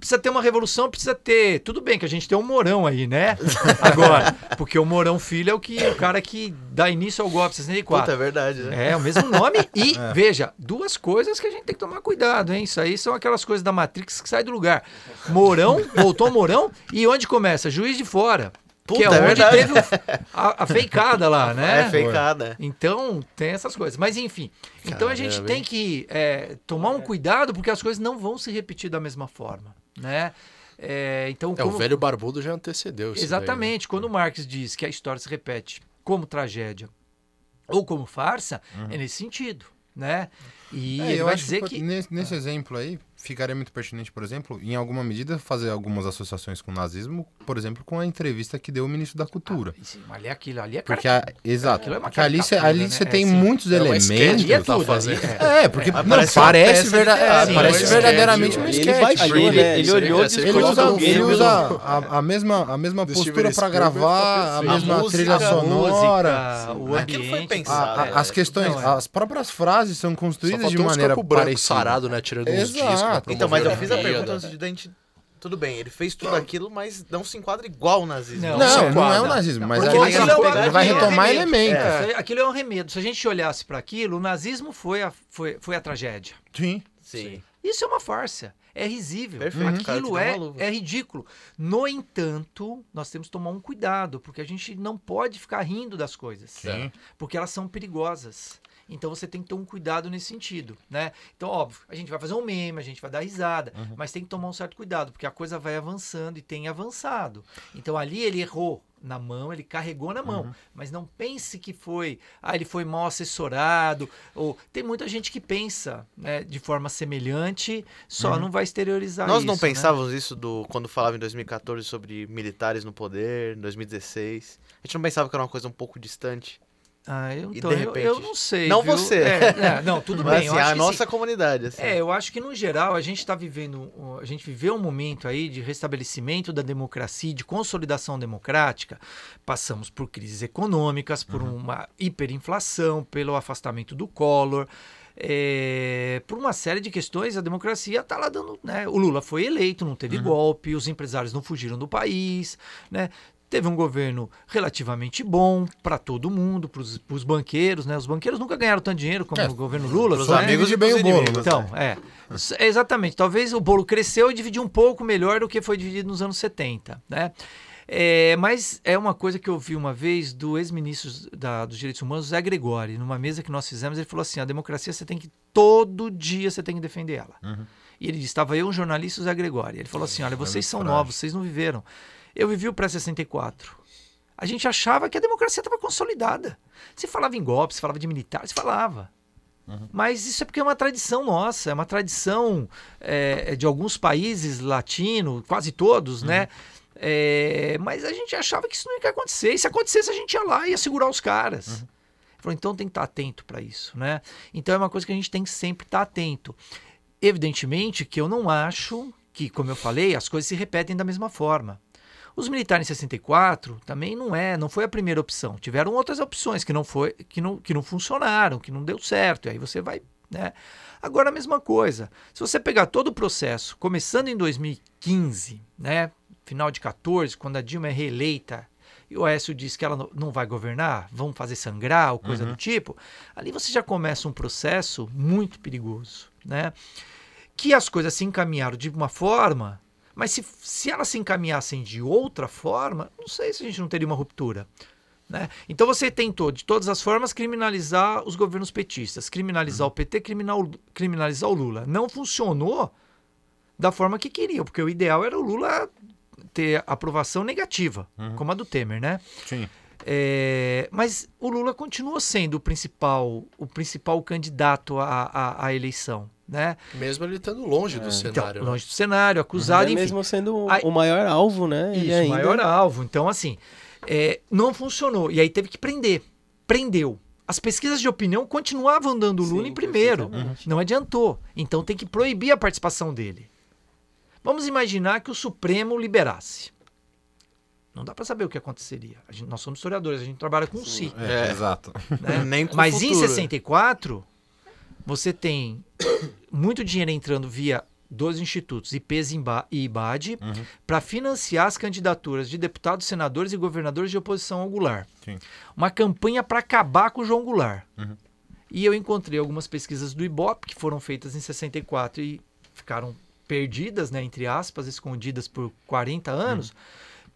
Precisa ter uma revolução, precisa ter. Tudo bem que a gente tem um Mourão aí, né? Agora, porque o Mourão Filho é o que o cara que dá início ao golpe 64. Puta, é verdade, né? É, o mesmo nome. E, veja, duas coisas que a gente tem que tomar cuidado, hein? Isso aí são aquelas coisas da Matrix que saem do lugar. Mourão, voltou Mourão, e onde começa? Juiz de fora. que é Puta, é onde verdade. teve o- a, a feicada lá, né? É feicada. Então, tem essas coisas. Mas, enfim. Então, a gente Caramba, tem que é, tomar um cuidado, porque as coisas não vão se repetir da mesma forma, né? É, então, É, o como- velho barbudo já antecedeu isso daí, né? Exatamente. Quando Marx diz que a história se repete como tragédia ou como farsa, é nesse sentido, né? E É, ele eu vai acho dizer que, que... nesse, nesse exemplo aí ficaria muito pertinente, por exemplo, em alguma medida fazer algumas associações com o nazismo, por exemplo, com a entrevista que deu o ministro da Cultura. Sim, mas ali é aquilo, ali é Porque a, exato, aquilo é porque ali você ali né? você É, tem sim. muitos É elementos. é tá tudo, fazendo. ali é. É, porque não, parece parece, é, né? parece verdadeiramente é, um ele sketch. vai- Ali Ele- ele seria- olhou, essa Ele usa, ele usa a, a mesma, a mesma postura para gravar, a mesma A música, trilha sonora. música, o Aquilo foi ambiente. pensado. A- a- É, as questões, é. as próprias frases são construídas de maneira parecida. sarado, né? Tirando uns Exato. discos. Então, mas eu fiz a pergunta no sentido da gente. Tudo bem, ele fez tudo aquilo, mas não se enquadra igual ao nazismo. Não, Não, não, é o nazismo, mas aquilo ele, é ele vai retomar é elementos. É, aquilo é um remedo. Se a gente olhasse para aquilo, o nazismo foi a, foi, foi a tragédia. Sim. Sim. Isso é uma farsa. É risível. Perfeito, o cara Aquilo te dá é, é ridículo. No entanto, nós temos que tomar um cuidado, porque a gente não pode ficar rindo das coisas. Sim. Porque elas são perigosas. Então você tem que ter um cuidado nesse sentido, né? Então, óbvio, a gente vai fazer um meme, a gente vai dar risada, mas tem que tomar um certo cuidado, porque a coisa vai avançando e tem avançado. Então ali ele errou na mão, ele carregou na mão, mas não pense que foi, ah, ele foi mal assessorado, ou tem muita gente que pensa, né, de forma semelhante, só não vai exteriorizar Nós isso, não né? pensávamos isso do quando falava em 2014 sobre militares no poder, em 2016. A gente não pensava que era uma coisa um pouco distante. Ah, eu, então, de eu- eu, repente- não sei. Não viu? você. É, é, não, tudo Mas bem. assim, a nossa comunidade. Assim. É, eu acho que no geral a gente está vivendo, a gente viveu um momento aí de restabelecimento da democracia, de consolidação democrática. Passamos por crises econômicas, por uma hiperinflação, pelo afastamento do Collor. é, por uma série de questões, a democracia está lá dando. Né? O Lula foi eleito, não teve golpe, os empresários não fugiram do país, né? Teve um governo relativamente bom para todo mundo, para os banqueiros, né? Os banqueiros nunca ganharam tanto dinheiro como É, no governo Lula. né? amigos divide e bem o bolo, inimigos, né? Então, é. S- Exatamente. Talvez o bolo cresceu e dividiu um pouco melhor do que foi dividido nos anos 70, né? É, mas é uma coisa que eu ouvi uma vez do ex-ministro da- dos Direitos Humanos, Zé Gregori, numa mesa que nós fizemos, ele falou assim: a democracia você tem que, todo dia você tem que defender ela. E ele disse: estava eu, um jornalista, o Zé Gregori. Ele falou assim: olha, vocês são novos, vocês não viveram. Eu vivi o pré-64. A gente achava que a democracia estava consolidada. Se falava em golpe, se falava de militar, se falava. Mas isso é porque é uma tradição nossa, é uma tradição é, de alguns países latinos, quase todos, né? É, mas a gente achava que isso não ia acontecer. E se acontecesse, a gente ia lá e ia segurar os caras. Ele Falou, então tem que estar atento para isso, né? Então é uma coisa que a gente tem que sempre estar atento. Evidentemente que eu não acho que, como eu falei, as coisas se repetem da mesma forma. Os militares em 64 também não é, não foi a primeira opção. Tiveram outras opções que não foi, que não, que não funcionaram, que não deu certo. E aí você vai, né? Agora a mesma coisa. Se você pegar todo o processo, começando em 2015, né, final de 14, quando a Dilma é reeleita e o Aécio diz que ela não- vai governar, vão fazer sangrar ou coisa do tipo, ali você já começa um processo muito perigoso, né? Que as coisas se encaminharam de uma forma, mas se, se elas se encaminhassem de outra forma, não sei se a gente não teria uma ruptura. Né? Então você tentou, de todas as formas, criminalizar os governos petistas, criminalizar o PT, criminal, criminalizar o Lula. Não funcionou da forma que queriam, porque o ideal era o Lula ter aprovação negativa, como a do Temer, né? Sim. É, mas o Lula continua sendo o principal, o principal candidato à, à, à eleição, né? Mesmo ele estando longe do Então, cenário. né? longe do cenário, acusado, enfim. mesmo sendo o- Aí- o maior alvo, né? Ele Isso, o ainda... maior alvo. Então, assim, é, não funcionou. E aí teve que prender. Prendeu. As pesquisas de opinião continuavam andando o Lula Sim, em primeiro. Não adiantou. Então tem que proibir a participação dele. Vamos imaginar que o Supremo liberasse. Não dá para saber o que aconteceria. A gente- nós somos historiadores, a gente trabalha com si. É, É. exato. né? Nem com o Mas em futuro. 64, você tem muito dinheiro entrando via dois institutos, IPES e IBAD, Uhum. para financiar as candidaturas de deputados, senadores e governadores de oposição ao Goulart. Sim. Uma campanha para acabar com o João Goulart. Uhum. E eu encontrei algumas pesquisas do IBOP que foram feitas em 64 e ficaram perdidas, né, entre aspas, escondidas por 40 anos,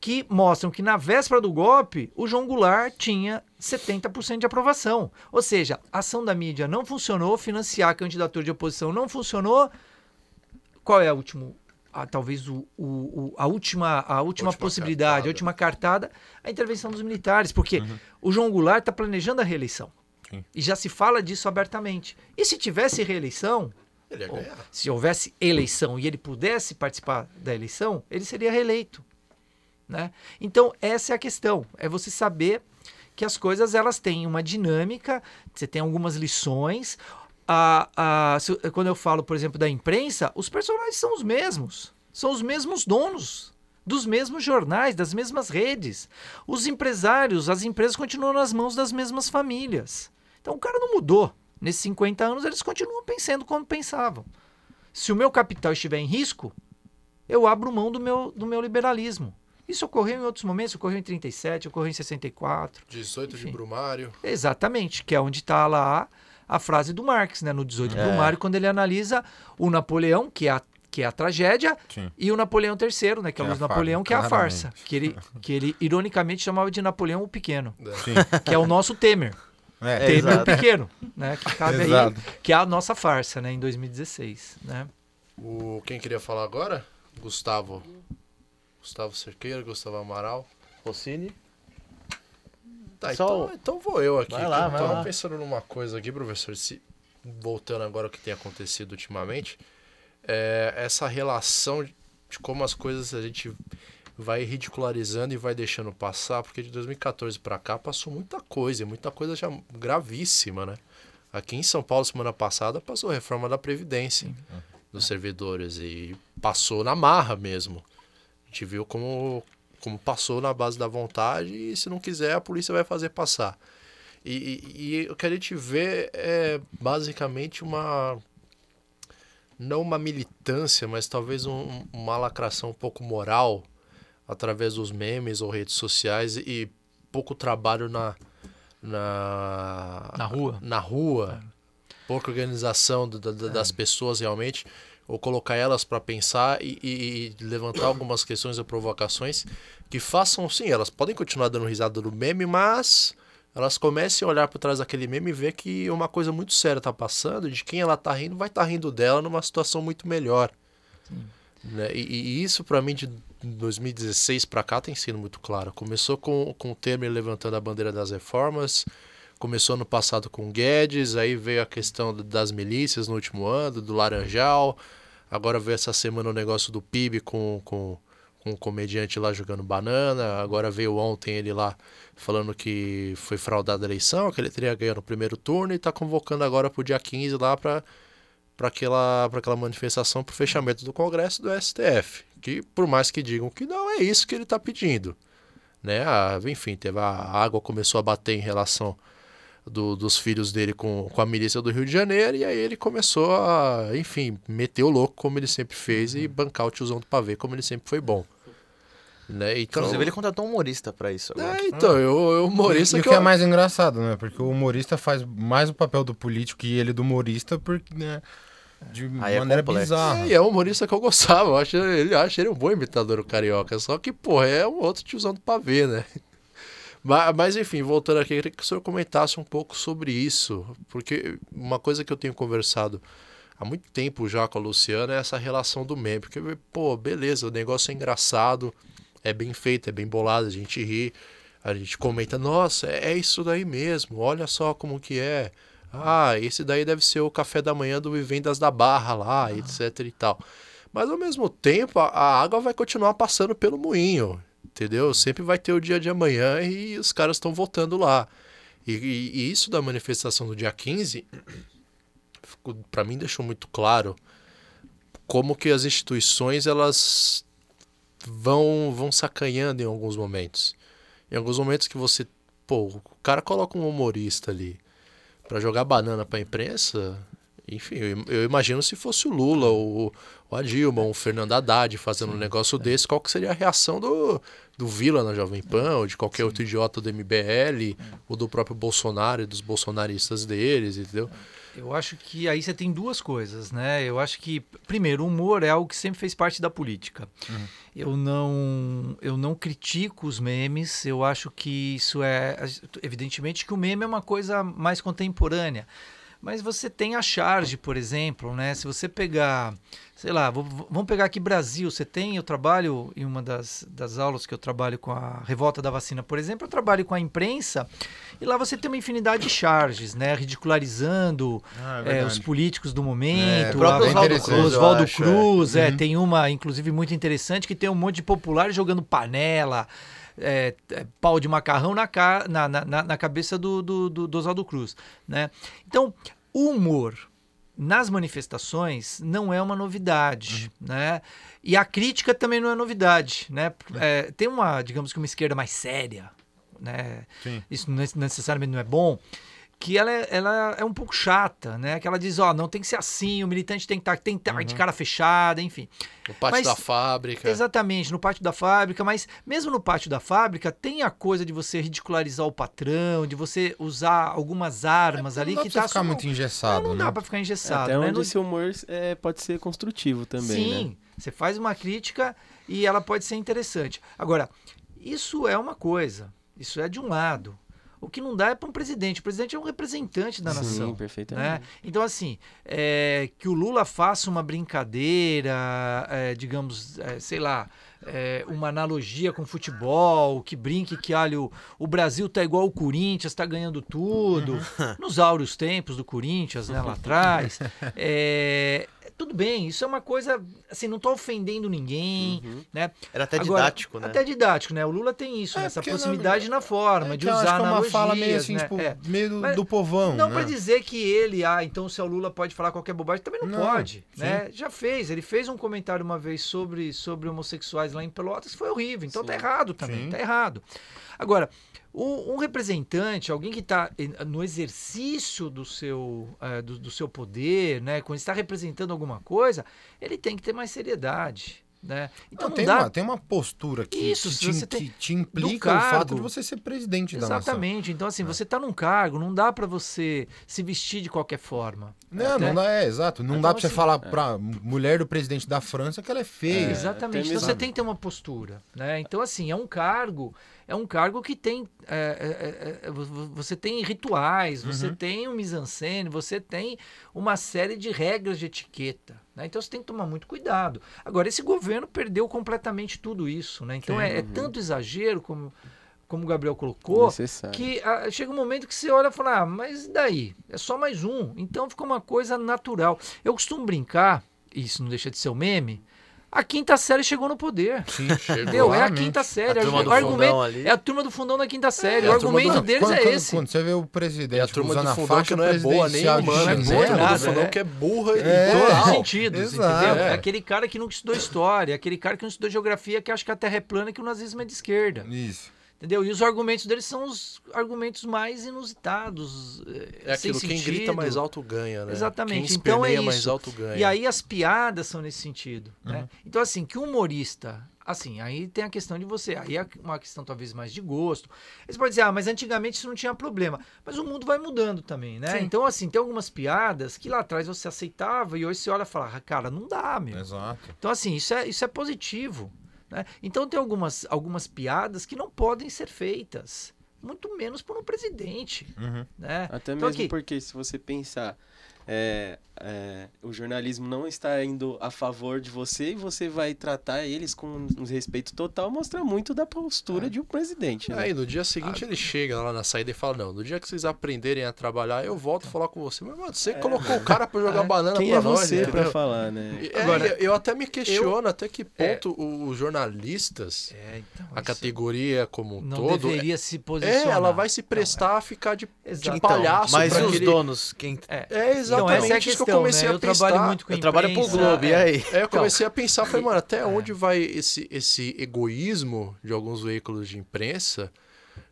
que mostram que na véspera do golpe, o João Goulart tinha 70% de aprovação. Ou seja, a ação da mídia não funcionou, financiar candidatura de oposição não funcionou. Qual é a última, a, talvez o, o- o- a última, a última Última possibilidade, cartada. a última cartada, a intervenção dos militares, porque o João Goulart está planejando a reeleição. Sim. E já se fala disso abertamente. E se tivesse reeleição, ou se houvesse eleição e ele pudesse participar da eleição, ele seria reeleito. Né? Então, essa é a questão. É você saber que as coisas elas têm uma dinâmica, você tem algumas lições. Se- quando eu falo, por exemplo, da imprensa, os personagens são os mesmos. São os mesmos donos dos mesmos jornais, das mesmas redes. Os empresários, as empresas continuam nas mãos das mesmas famílias. Então o cara não mudou. Nesses 50 anos eles continuam pensando como pensavam. Se o meu capital estiver em risco, eu abro mão do meu, do meu liberalismo. Isso ocorreu em outros momentos, ocorreu em 37, ocorreu em 64. 18 de Enfim. Brumário. Exatamente, que é onde está lá a frase do Marx, né, no 18 É. Brumário, quando ele analisa o Napoleão, que é a, que é a tragédia, Sim. e o Napoleão III, né, que é o é Luiz a Napoleão, que é a farsa, que ele, que ele ironicamente chamava de Napoleão o Pequeno, Sim. que é o nosso Temer. É, É, Temer o exato. Pequeno, né, que cabe aí, que é a nossa farsa, né, em 2016, né. O, quem queria falar agora? Gustavo. Gustavo Cerqueira, Gustavo Amaral. Rossini. Tá, Só- então, então vou eu aqui. Vai lá, eu vai tava lá. pensando numa coisa aqui, professor, se, voltando agora ao que tem acontecido ultimamente, é, essa relação de como as coisas a gente vai ridicularizando e vai deixando passar, porque de 2014 para cá passou muita coisa, muita coisa já gravíssima, né? Aqui em São Paulo, semana passada, passou a reforma da Previdência dos servidores e passou na marra mesmo. A gente viu como, como passou na base da vontade e se não quiser a polícia vai fazer passar. E, e, e o que a gente vê é basicamente uma. Não uma militância, mas talvez um- uma lacração um pouco moral através dos memes ou redes sociais e pouco trabalho na. Na, Na rua. Na rua. Pouca organização da- da- das pessoas realmente ou colocar elas para pensar e, e- e levantar algumas questões ou provocações que façam sim, elas podem continuar dando risada do meme, mas elas comecem a olhar por trás daquele meme e ver que uma coisa muito séria tá passando, de quem ela tá rindo vai estar rindo dela numa situação muito melhor. Né? E, e isso para mim de 2016 para cá tem sido muito claro. Começou com, com o Temer levantando a bandeira das reformas, começou no passado com o Guedes, aí veio a questão das milícias no último ano, do Laranjal, agora veio essa semana o negócio do PIB com, com, com um comediante lá jogando banana, agora veio ontem ele lá falando que foi fraudada a eleição, que ele teria ganho no primeiro turno e está convocando agora para o dia 15 lá para para aquela, aquela manifestação para o fechamento do Congresso do STF. Que, por mais que digam que não, é isso que ele está pedindo. Né? A, enfim, teve a água começou a bater em relação do, dos filhos dele com, com a milícia do Rio de Janeiro, e aí ele começou a, enfim, meter o louco como ele sempre fez e bancar o tiozão do pavê como ele sempre foi bom. Né? Então, Inclusive, ele contratou um humorista pra isso agora. é, então, eu, eu humorista e o que é eu- mais engraçado, né? Porque o humorista faz mais o papel do político e ele do humorista porque, né, de Aí é maneira complexo. bizarra. É, e é um humorista que eu gostava. Eu acho, ele acha ele um bom imitador o carioca. Só que, porra, é um outro tiozão do pavê, né? Mas, mas, enfim, voltando aqui, eu queria que o senhor comentasse um pouco sobre isso. Porque uma coisa que eu tenho conversado há muito tempo já com a Luciana é essa relação do meme. Porque, pô, beleza, o negócio é engraçado, é bem feito, é bem bolado, a gente ri. A gente comenta, nossa, é é isso daí mesmo, olha só como que é. Ah, esse daí deve ser o café da manhã do Vivendas da Barra lá, etc e tal. Mas ao mesmo tempo, a, a água vai continuar passando pelo moinho, entendeu? Sempre vai ter o dia de amanhã e os caras estão votando lá. E, e- e isso da manifestação do dia 15, ficou- pra mim deixou muito claro como que as instituições elas vão vão sacanhando em alguns momentos. Em alguns momentos que você, pô, o cara coloca um humorista ali pra jogar banana pra imprensa, enfim, eu, eu imagino se fosse o Lula ou, ou a Dilma, ou o Fernando Haddad fazendo um negócio desse, qual que seria a reação do, do Vila na Jovem Pan, ou de qualquer outro idiota do MBL, ou do próprio Bolsonaro e dos bolsonaristas deles, entendeu? Eu acho que aí você tem duas coisas, né? Eu acho que, primeiro, o humor é algo que sempre fez parte da política. Eu não eu não critico os memes, eu acho que isso é. Evidentemente que o meme é uma coisa mais contemporânea. Mas você tem a charge, por exemplo, né? Se você pegar, sei lá, vou- vamos pegar aqui Brasil, você tem, eu trabalho em uma das, das aulas que eu trabalho com a revolta da vacina, por exemplo, eu trabalho com a imprensa e lá você tem uma infinidade de charges, né? Ridicularizando Ah, é é, os políticos do É, momento. a- Oswaldo. Cruz, é. Cruz, é, Uhum. tem uma, inclusive, muito interessante que tem um monte de populares jogando panela, é, é, pau de macarrão na, ca- na, na, na- cabeça do, do, do, do Oswaldo Cruz. Né? Então, o humor nas manifestações não é uma novidade, Uhum. né? E a crítica também não é novidade, né? É, tem uma, digamos que uma esquerda mais séria, né? Sim. Isso é- necessariamente não é bom, que ela é, ela é um pouco chata, né? Que ela diz, ó, não tem que ser assim, o militante tem que estar tem que tá de cara fechada, enfim. No pátio Mas- da fábrica. Exatamente, no pátio da fábrica, mas mesmo no pátio da fábrica tem a coisa de você ridicularizar o patrão, de você usar algumas armas ali não dá que pra tá ficar só- muito Não, engessado, não né? dá pra ficar engessado, Até né? onde Não- esse humor é, pode ser construtivo também, Sim, né? você faz uma crítica e ela pode ser interessante. Agora, isso é uma coisa, isso é de um lado. O que não dá é para um presidente. O presidente é um representante da Sim, nação. perfeitamente. Né? Então, assim, é, que o Lula faça uma brincadeira, é, digamos, é, sei lá, é, uma analogia com futebol, que brinque que, olha, o, o Brasil tá igual o Corinthians, tá ganhando tudo, nos áureos tempos do Corinthians, né, lá atrás. É, tudo bem, isso é uma coisa, assim, não tô ofendendo ninguém, né? Era até Agora, didático, né? Até didático, né? O Lula tem isso, É, né? essa proximidade na, forma, É de que eu acho usar que é uma analogias, fala meio assim, né? tipo, É. meio do, Mas do povão, Não né? pra dizer que ele, ah, então se é o Lula pode falar qualquer bobagem, também não, Não, pode, sim. né? Já fez, ele fez um comentário uma vez sobre, sobre homossexuais lá em Pelotas, foi horrível, então tá errado também, Sim. tá errado. Agora, um, um representante, alguém que está no exercício do seu, eh, do, do seu poder, né, quando está representando alguma coisa, ele tem que ter mais seriedade, né? Então Não, não, tem, dá uma, tem uma postura que, Isso, que se te, você tem- que te implica do o fato cargo. de você ser presidente da nação. Exatamente. Então, assim, você está num cargo, não dá para você se vestir de qualquer forma. Não, Até- não dá, é, exato. Não Então, dá pra você assim, falar pra mulher do presidente da França que ela é feia. É, Exatamente. Então você tem que ter uma postura, né? Então assim é um cargo, é um cargo que tem, é, é, é, vo- você tem rituais, você Uhum. tem um mise-en-scène, você tem uma série de regras de etiqueta, né? Então você tem que tomar muito cuidado. Agora esse governo perdeu completamente tudo isso, né? Então é, é tanto exagero como como o Gabriel colocou, Necessário. que ah, chega um momento que você olha e fala, ah, mas e daí? É só mais um. Então fica uma coisa natural. Eu costumo brincar, e isso não deixa de ser um meme, A quinta série chegou no poder. Sim, Entendeu? É a quinta série. A turma o do argumento fundão ali. é a turma do fundão da quinta série. É, o argumento do- deles quando, é esse. Quando você vê o presidente E a turma usando do fundão faixa que não é boa nem humana, não é né? boa A turma nada, do fundão é. que é burra e É. todos os total. sentidos, Exato. entendeu? É É. aquele cara que nunca estudou história, aquele cara que não estudou geografia, que acha que a Terra é plana e que o nazismo é de esquerda. Isso. Entendeu? E os argumentos deles são os argumentos mais inusitados. É sem aquilo, quem sentido. grita mais alto ganha, né? Exatamente. Quem Então é isso. mais alto ganha. E aí as piadas são nesse sentido. Uhum. Né? Então, assim, que o humorista. Assim, aí tem a questão de você. Aí é uma questão talvez mais de gosto. Você pode dizer, ah, mas antigamente isso não tinha problema. Mas o mundo vai mudando também, né? Sim. Então, assim, tem algumas piadas que lá atrás você aceitava e hoje você olha e fala, ah, cara, não dá, meu. Exato. Então, assim, isso é, isso é positivo. Né? Então, tem algumas, algumas piadas que não podem ser feitas. Muito menos por um presidente. Uhum. Né? Até Então, mesmo aqui- porque se você pensar, é, é, o jornalismo não está indo a favor de você e você vai tratar eles com um respeito total, mostra muito da postura de um presidente. né? Aí no dia seguinte ele chega lá na saída e fala: Não, no dia que vocês aprenderem a trabalhar, eu volto a falar com você. Mas, mano, você colocou o cara pra jogar banana Quem pra é nós, você pra falar, né? É, Agora, eu até me questiono até que ponto os jornalistas, É, então, a categoria como um não todo, deveria se é, posicionar. ela vai se prestar a ficar de, de Então, palhaço mas pra e os aquele- donos? Quem... É. É Então, essa é a isso questão, que eu comecei né? a Eu pensar. trabalho muito com Eu trabalho pro Globo, e é. aí? É, eu comecei a pensar, falei, mano, até onde vai esse, esse egoísmo de alguns veículos de imprensa,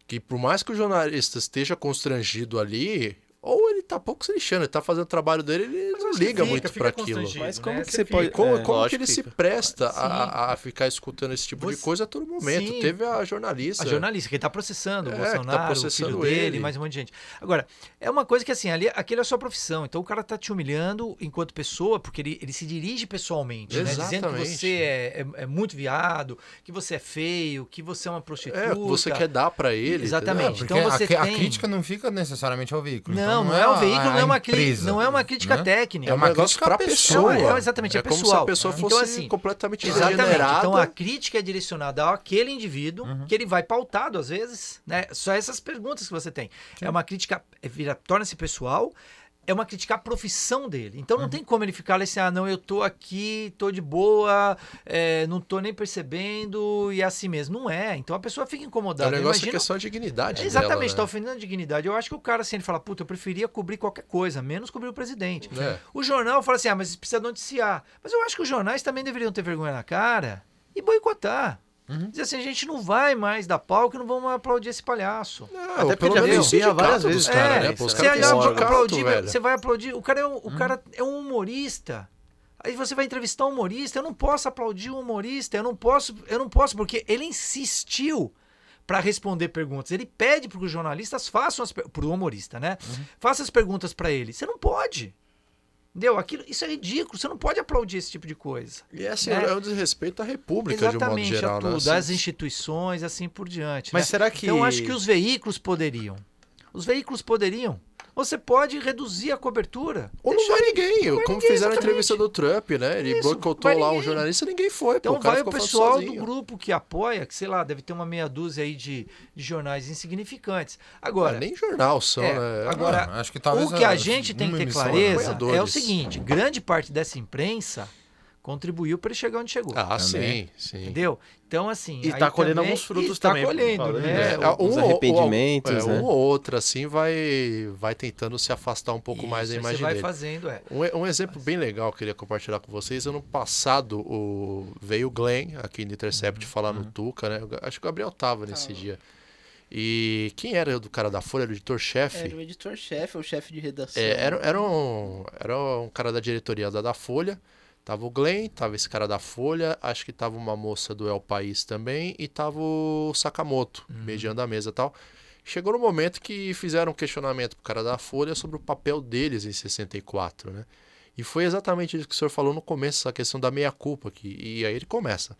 que por mais que o jornalista esteja constrangido ali, ou ele tá pouco se lixando, ele tá fazendo o trabalho dele, ele não acho que liga fica, muito fica pra aquilo. Mas como né? que Você você pode... fica. Como, é, como que ele que se fica. presta a, a ficar escutando esse tipo de Você- coisa a todo momento? Sim. Teve a jornalista. A jornalista, que ele tá processando o É, tá Bolsonaro, processando o filho dele, ele. mais um monte de gente. Agora, é uma coisa que assim, ali, aquele é a sua profissão. Então o cara tá te humilhando enquanto pessoa, porque ele, ele se dirige pessoalmente, né? Dizendo que você é, é, é muito viado, que você é feio, que você é uma prostituta. É, o que você quer dar pra ele. Exatamente. entendeu? Então você a, a tem- crítica não fica necessariamente ao veículo. Não, Então não, é o veículo, a- não é uma, a cri- empresa, não é uma crítica né? técnica. É um uma negócio crítica pra à pessoa. pessoa. É, exatamente, é como se pessoal. a pessoa Então, fosse assim, completamente Exatamente. Então a crítica é direcionada àquele indivíduo que ele vai pautado às vezes, né? Só essas perguntas que você tem. É uma crítica, é, vira, torna-se pessoal. É uma crítica à profissão dele. Então não tem como ele ficar assim, ah, não, eu tô aqui, tô de boa, é, não tô nem percebendo e é assim mesmo. Não é. Então a pessoa fica É um incomodada. Negócio que é só a dignidade é, Exatamente, dela, tá né? ofendendo a dignidade. Eu acho que o cara, assim, ele fala, puta, eu preferia cobrir qualquer coisa, menos cobrir o presidente. É. O jornal fala assim, ah, mas precisa noticiar. Mas eu acho que os jornais também deveriam ter vergonha na cara e boicotar. Uhum. Dizer assim, a gente não vai mais dar pau que não vamos aplaudir esse palhaço. Não, Até porque pelo já vencia várias dos vezes, caras, é, né? Pô, você vai sindicato, aplaudir, velho. você vai aplaudir. O cara é um, o cara é um humorista. Aí você vai entrevistar um humorista, eu não posso aplaudir um humorista, eu não posso, eu não posso, porque ele insistiu para responder perguntas. Ele pede para que os jornalistas façam as para o humorista, né? Uhum. Faça as perguntas para ele. Você não pode. Entendeu? Aquilo, isso é ridículo. Você não pode aplaudir esse tipo de coisa. E assim, né? é um desrespeito à República, de um modo Exatamente, geral, a tudo, né? Assim, instituições, assim por diante. Mas né? será que... Então, eu acho que os veículos poderiam. Os veículos poderiam. Você pode reduzir a cobertura. Ou não vai ninguém, não vai como ninguém, fizeram a exatamente. entrevista do Trump, né? Ele Isso, boicotou lá um ninguém. jornalista ninguém foi, pô. Então o cara vai o pessoal do grupo que apoia, que sei lá, deve ter uma meia dúzia aí de, de jornais insignificantes. Ah, Agora, nem jornal são, É, né? agora, Ah, acho que talvez o que a a- gente tem que ter clareza é o seguinte: grande parte dessa imprensa contribuiu para ele chegar onde chegou. Ah, Também. sim, sim. Entendeu? Então, assim. E aí tá colhendo também- alguns frutos e tá também, colhendo, falando né? É, os um, arrependimentos, é, né? um ou outro, assim, vai, vai tentando se afastar um pouco mais da Isso, imagem Você vai dele. fazendo, é. Um, um exemplo bem legal que eu queria compartilhar com vocês. Ano passado o, veio o Glenn aqui no Intercept Uhum, falar no Tuca, né? Eu Acho que o Gabriel tava nesse dia. E quem era do cara da Folha, era o editor-chefe? Era o editor-chefe, o chefe de redação. É, era, era, um, era um cara da diretoria da, da Folha. Tava o Glenn, tava esse cara da Folha, acho que tava uma moça do El País também, e tava o Sakamoto, mediando a mesa e tal. Chegou no momento que fizeram um questionamento pro cara da Folha sobre o papel deles em 64, né? E foi exatamente isso que o senhor falou no começo, essa questão da meia-culpa. Que, e aí ele começa.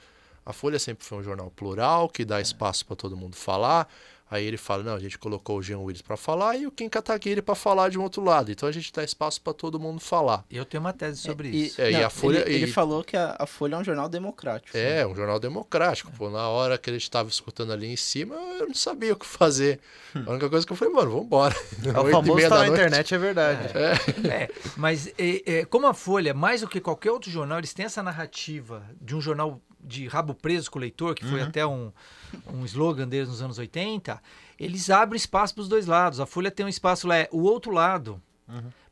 A Folha sempre foi um jornal plural, que dá espaço para todo mundo falar. Aí ele fala, não, a gente colocou o Jean Willis para falar e o Kim Kataguiri para falar de um outro lado. Então a gente dá espaço para todo mundo falar. Eu tenho uma tese sobre E, isso. É, e não, a Folha- Ele, ele e- falou que a, a Folha é um jornal democrático. É, um jornal democrático. Pô, na hora que ele estava escutando ali em cima, eu não sabia o que fazer. A única coisa que eu falei, mano, vambora. É o e famoso tá na noite. internet, é verdade. É, mas é, é, como a Folha, mais do que qualquer outro jornal, eles têm essa narrativa de um jornal de rabo preso com o leitor, que foi até um, um slogan deles nos anos 80, eles abrem espaço para os dois lados. A Folha tem um espaço lá, é o outro lado.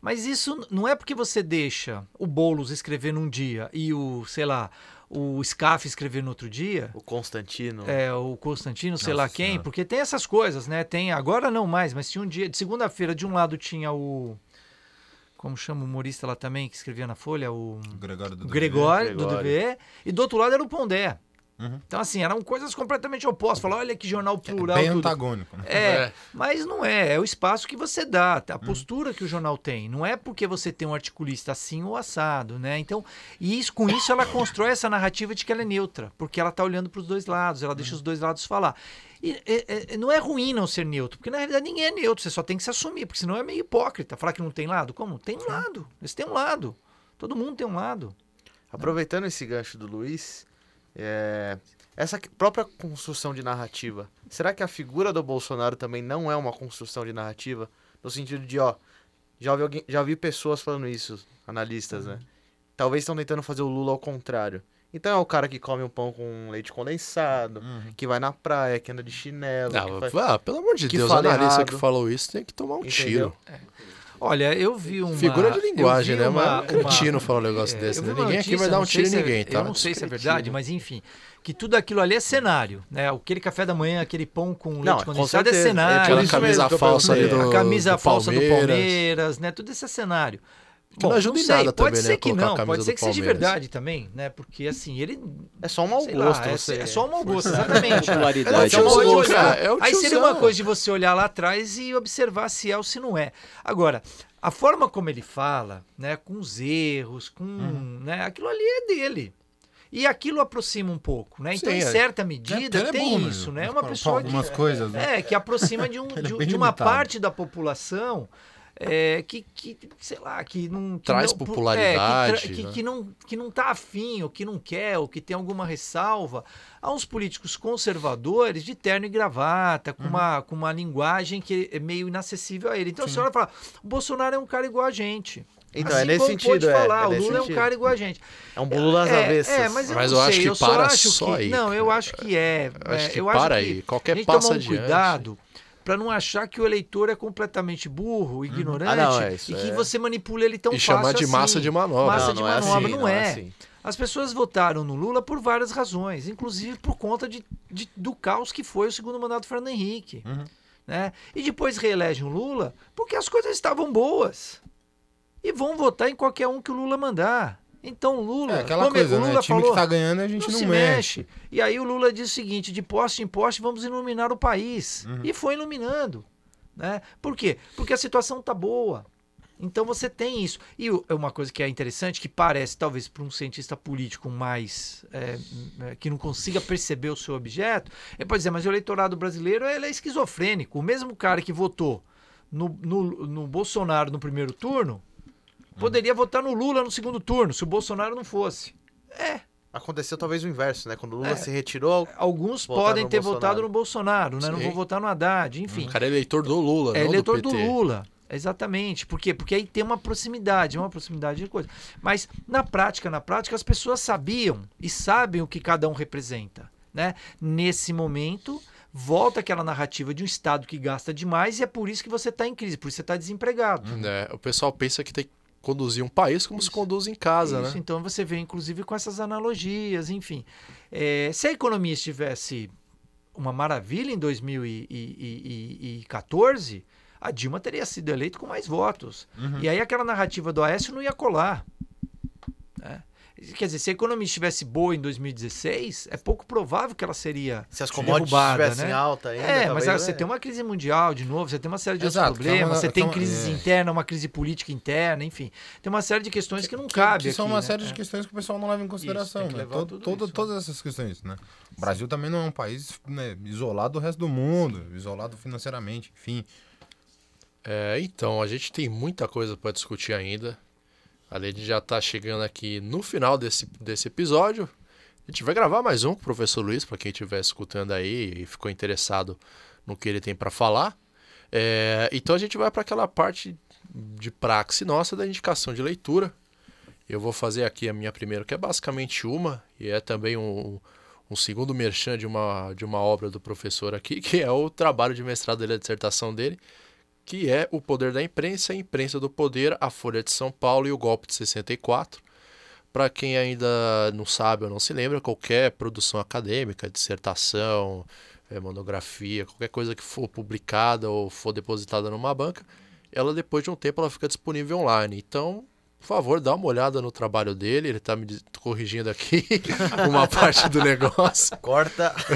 Mas isso não é porque você deixa o Boulos escrever num dia e o, sei lá, o Scaff escrever no outro dia, O Constantino. é, o Constantino, sei lá Nossa quem, Senhora. porque tem essas coisas, né? Tem, agora não mais, mas tinha um dia, de segunda-feira, de um lado tinha o. Como chama o humorista lá também, que escrevia na Folha? O, O Gregório do o Gregório, e do outro lado era o Pondé. Uhum. Então, assim, eram coisas completamente opostas. Falar, olha que jornal plural. Bem tudo. antagônico. né? É, É. mas não é. É o espaço que você dá, a postura que o jornal tem. Não é porque você tem um articulista assim ou assado, né? Então, e isso, com isso ela constrói essa narrativa de que ela é neutra, porque ela está olhando para os dois lados, ela deixa os dois lados falar. E é- é- não é ruim não ser neutro, porque na realidade ninguém é neutro, você só tem que se assumir, porque senão é meio hipócrita. Falar que não tem lado? Como? Tem um lado. Eles têm um lado. Todo mundo tem um lado. Aproveitando esse gancho do Luiz, é, essa própria construção de narrativa, será que a figura do Bolsonaro também não é uma construção de narrativa? No sentido de, ó, já ouvi, alguém, já vi pessoas falando isso, analistas, né? Talvez estão tentando fazer o Lula ao contrário. Então é o cara que come um pão com leite condensado, Uhum. que vai na praia, que anda de chinelo. que Ah, faz- ah, pelo amor de que Deus, o fala analista que falou isso tem que tomar um Entendeu? tiro. Olha, eu vi uma. Figura de linguagem, né? uma- Mas é cretino falar um negócio É, desse, né? uma Ninguém aqui vai notícia, dar um tiro em é- ninguém, tá? Eu não sei se é verdade, mas enfim. Que tudo aquilo ali é cenário, né? Aquele café da manhã, aquele pão com leite Não, com condensado é certeza. É cenário. Aquela camisa falsa ali do a camisa do falsa do Palmeiras. Palmeiras, né? Tudo isso é cenário. Que não ajuda em sei, nada pode também, ser né, que não, pode ser que seja Palmeiras. verdade também, né? Porque assim, ele É só um mau gosto. lá, é, você... é só um mau gosto, exatamente. Popularidade. É o pode tiozão, olhar. cara, é o Aí seria uma coisa de você olhar lá atrás e observar se é ou se não é. Agora, a forma como ele fala, né, com os erros, com, Uhum. né, aquilo ali é dele. E aquilo aproxima um pouco, né? Então, Sim, em é. certa É, medida, é tem bom, isso, né? né? É uma pessoa que, algumas coisas, né? é, que aproxima de, um, é de, um- de uma limitado. parte da população é, que, que, sei lá, que não... Que Traz não, popularidade, É, que, tra- né? que não, que não tá afim, ou que não quer, ou que tem alguma ressalva a uns políticos conservadores de terno e gravata, com, uma, com uma linguagem que é meio inacessível a ele. Então a senhora fala, o Bolsonaro é um cara igual a gente. Então, Assim é nesse como sentido, pode é, falar, é o Lula é um cara igual a gente. É um bolo das é, avessas. É, mas eu Mas não eu sei, acho que eu só para acho só que, aí, Não, eu acho que é. Eu acho é, que eu para acho aí, que qualquer a gente passo um adiante. cuidado para não achar que o eleitor é completamente burro, ignorante, Ah, não, é isso, e que é. você manipula ele tão E fácil chamar de assim. massa de manobra. Massa Não, de não é manobra, assim, não, não é é. assim. As pessoas votaram no Lula por várias razões, inclusive por conta de, de- do caos que foi o segundo mandato do Fernando Henrique. Uhum. Né? E depois reelegem o Lula porque as coisas estavam boas. E vão votar em qualquer um que o Lula mandar. Então o Lula. É aquela como coisa, o Lula né? Time falou, que tá ganhando, a gente não, não, se mexe. mexe. E aí o Lula diz o seguinte: de poste em poste vamos iluminar o país. Uhum. E foi iluminando. Né? Por quê? Porque a situação tá boa. Então você tem isso. E é uma coisa que é interessante, que parece, talvez, para um cientista político mais. é, é, que não consiga perceber o seu objeto, ele pode dizer, mas o eleitorado brasileiro ele é esquizofrênico. O mesmo cara que votou no, no, no Bolsonaro no primeiro turno poderia votar no Lula no segundo turno, se o Bolsonaro não fosse. É, Aconteceu talvez o inverso, né? Quando o Lula É. se retirou, alguns podem ter Bolsonaro. votado no Bolsonaro, né? Não Sim. vão votar no Haddad, enfim. O cara é eleitor do Lula, É não eleitor do do. Lula. Exatamente. Por quê? Porque aí tem uma proximidade, uma proximidade de coisa. Mas na prática, na prática, as pessoas sabiam e sabem o que cada um representa. Né? Nesse momento, volta aquela narrativa de um Estado que gasta demais e é por isso que você está em crise, por isso você está desempregado. né? O pessoal pensa que tem conduzir um país como se conduz em casa, Isso, né? Então você vê, inclusive, com essas analogias, enfim. É, se a economia estivesse uma maravilha em 2014, a Dilma teria sido eleita com mais votos. Uhum. E aí aquela narrativa do Aécio não ia colar. Quer dizer, se a economia estivesse boa em 2016, é pouco provável que ela seria Se as commodities derrubada, estivessem né? alta ainda. É, mas aí você é. tem uma crise mundial de novo, você tem uma série de Exato, outros que é uma- problemas, você tem é uma- crise é. interna, uma crise política interna, enfim. Tem uma série de questões que, não Que- cabe que são aqui, uma né? série de É. questões que o pessoal não leva em consideração, que né? Todo- todo- isso, todas essas questões, né? O Brasil também não é um país né, isolado do resto do mundo, isolado financeiramente, enfim. É, então, a gente tem muita coisa para discutir ainda. A gente já está chegando aqui no final desse, desse episódio. A gente vai gravar mais um com o professor Luiz, para quem estiver escutando aí e ficou interessado no que ele tem para falar. É, então a gente vai para aquela parte de praxe nossa da indicação de leitura. Eu vou fazer aqui a minha primeira, que é basicamente uma, e é também um, um segundo merchan de uma, de uma obra do professor aqui, que é o trabalho de mestrado dele, a dissertação dele, que é O Poder da Imprensa, a Imprensa do Poder, a Folha de São Paulo e o Golpe de 64. Para quem ainda não sabe ou não se lembra, qualquer produção acadêmica, dissertação, eh, monografia, qualquer coisa que for publicada ou for depositada numa banca, ela depois de um tempo ela fica disponível online. Então, por favor, dá uma olhada no trabalho dele, ele está me corrigindo aqui uma parte do negócio. Corta.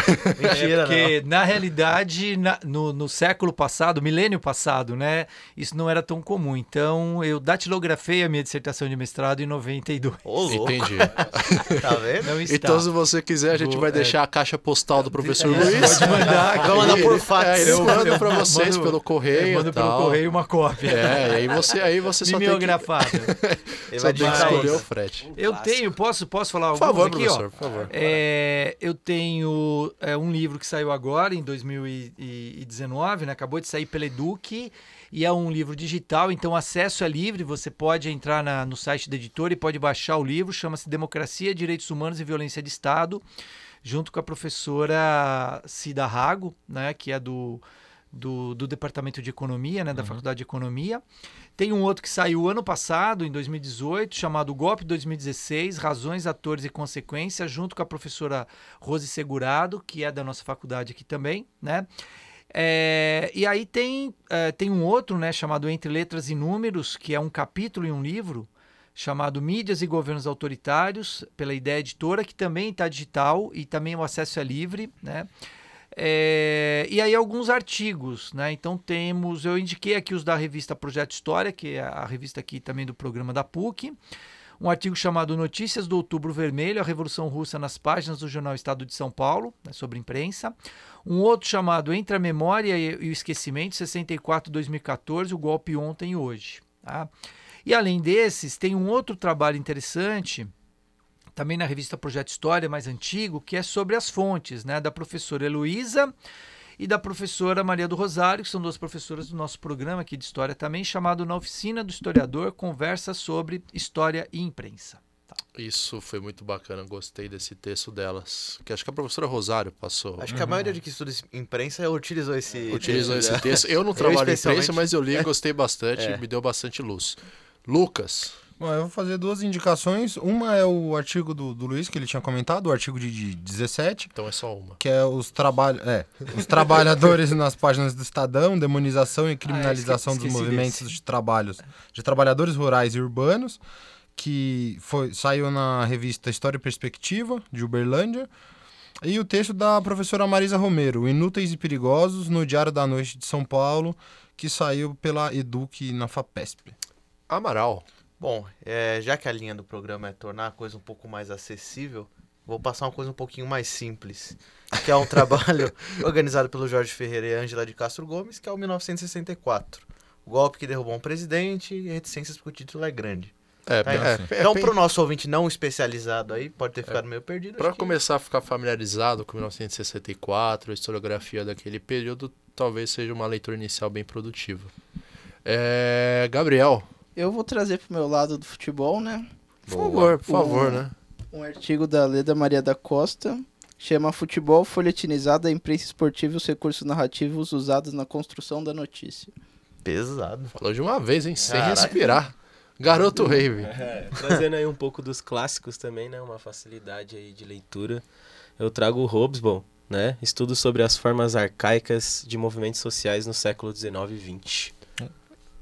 É Mentira, porque, na realidade, na- no, no século passado, milênio passado, né, isso não era tão comum. Então, eu datilografei a minha dissertação de mestrado em 92. não. Ô, louco. Entendi. Tá vendo? Não está. Então, se você quiser, a gente Vou- vai é. deixar a caixa postal do professor É, Luiz. pode mandar. Vamos mandar por fax. É, Eu- manda eu pra vocês mando- pelo correio. Eu mando e pelo correio uma cópia. É, e aí você, aí você só tem que. Ele vai tem que digitar escolher o frete. Eu tenho, posso, posso falar Por alguns favor, aqui, professor, ó. por favor. É, eu tenho é, um livro que saiu agora, em 2019, né? acabou de sair pela Eduque, e é um livro digital, então o acesso é livre, você pode entrar na- no site da editora e pode baixar o livro, chama-se Democracia, Direitos Humanos e Violência de Estado, junto com a professora Cida Rago, né? que é do, do, do Departamento de Economia, né? da Faculdade de Economia. Tem um outro que saiu ano passado, em 2018, chamado Golpe 2016, Razões, Atores e Consequências, junto com a professora Rose Segurado, que é da nossa faculdade aqui também, né? É, e aí tem, é, tem um outro, né, chamado Entre Letras e Números, que é um capítulo em um livro, chamado Mídias e Governos Autoritários, pela Ideia Editora, que também está digital e também o acesso é livre, né? É, e aí alguns artigos, né? Então temos, eu indiquei aqui os da revista Projeto História, que é a revista aqui também do programa da PUC. Um artigo chamado Notícias do Outubro Vermelho, a Revolução Russa nas páginas do jornal Estado de São Paulo, né, sobre imprensa. Um outro chamado Entre a Memória e, e o Esquecimento, 64-2014, o golpe ontem e hoje. Tá? E além desses, tem um outro trabalho interessante também na revista Projeto História, mais antigo, que é sobre as fontes, né, da professora Heloísa e da professora Maria do Rosário, que são duas professoras do nosso programa aqui de História também, chamado Na Oficina do Historiador, conversa sobre História e Imprensa. Isso foi muito bacana, gostei desse texto delas. Que acho que a professora Rosário passou. Acho que a maioria de que estuda imprensa utilizou esse. Utilizou esse, esse texto. Eu não trabalho em especialmente. imprensa, mas eu li e gostei bastante, É. me deu bastante luz. Lucas, Bom, eu vou fazer duas indicações. Uma é o artigo do, do Luiz, que ele tinha comentado, o artigo de, de 17, então é só uma. que é os, trabalho, é, os trabalhadores nas páginas do Estadão, demonização e criminalização esque- dos movimentos desse. de trabalhos de trabalhadores rurais e urbanos, que foi, saiu na revista História e Perspectiva, de Uberlândia. E o texto da professora Marisa Romero, Inúteis e Perigosos, no Diário da Noite de São Paulo, que saiu pela Eduque na FAPESP. Amaral. Bom, é, já que a linha do programa é tornar a coisa um pouco mais acessível, vou passar uma coisa um pouquinho mais simples, que é um trabalho organizado pelo Jorge Ferreira e Ângela de Castro Gomes, que é o 1964. O golpe que derrubou um presidente e reticências porque o título é grande. É, Tá é, aí. é, então, bem- pro nosso ouvinte não especializado aí, pode ter ficado meio perdido. Para que- começar a ficar familiarizado com 1964, a historiografia daquele período, talvez seja uma leitura inicial bem produtiva. É, Gabriel, Eu vou trazer pro meu lado do futebol, né? por favor, por favor, O- né? Um artigo da Leda Maria da Costa. Chama Futebol Folhetinizado, a imprensa esportiva e os recursos narrativos usados na construção da notícia. Pesado. Falou de uma vez, hein? Sem Caraca. respirar. Garoto Rave. É, trazendo aí um pouco dos clássicos também, né? Uma facilidade aí de leitura. Eu trago o Hobsbawm, né? Estudo sobre as formas arcaicas de movimentos sociais no século XIX e XX.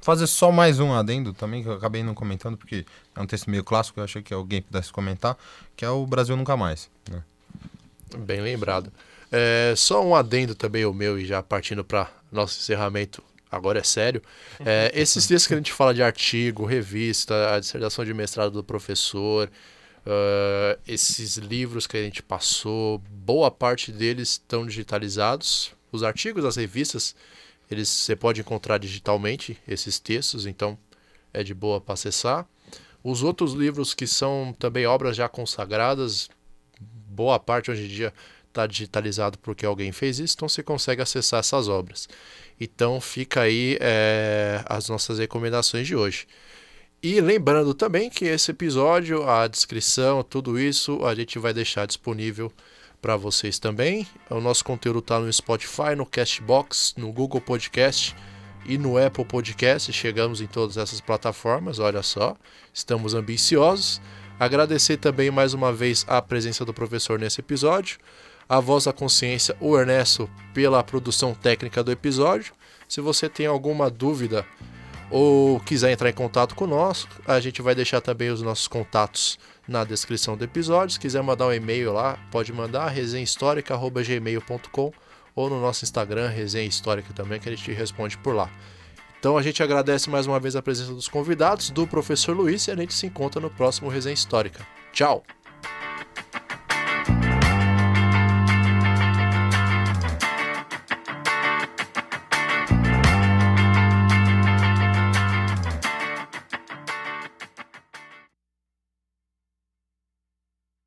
Fazer só mais um adendo também, que eu acabei não comentando, porque é um texto meio clássico, eu achei que alguém pudesse comentar, que é o Brasil Nunca Mais. Né? Bem lembrado. É, só um adendo também o meu, e já partindo para nosso encerramento, agora é sério. É, esses textos que a gente fala de artigo, revista, a dissertação de mestrado do professor, uh, esses livros que a gente passou, boa parte deles estão digitalizados. Os artigos, as revistas, eles você pode encontrar digitalmente esses textos, então é de boa para acessar. Os outros livros que são também obras já consagradas, boa parte hoje em dia está digitalizado porque alguém fez isso, então você consegue acessar essas obras. Então fica aí é, as nossas recomendações de hoje. E lembrando também que esse episódio, a descrição, tudo isso a gente vai deixar disponível para vocês também. O nosso conteúdo está no Spotify, no Castbox, no Google Podcast e no Apple Podcast. Chegamos em todas essas plataformas, olha só, estamos ambiciosos. Agradecer também mais uma vez a presença do professor nesse episódio, a voz da consciência, o Ernesto, pela produção técnica do episódio. Se você tem alguma dúvida ou quiser entrar em contato conosco, a gente vai deixar também os nossos contatos na descrição do episódio. Se quiser mandar um e-mail lá, pode mandar resenhahistórica.gmail.com ou no nosso Instagram, Resenha Histórica também, que a gente responde por lá. Então a gente agradece mais uma vez a presença dos convidados, do professor Luiz, e a gente se encontra no próximo Resenha Histórica. Tchau!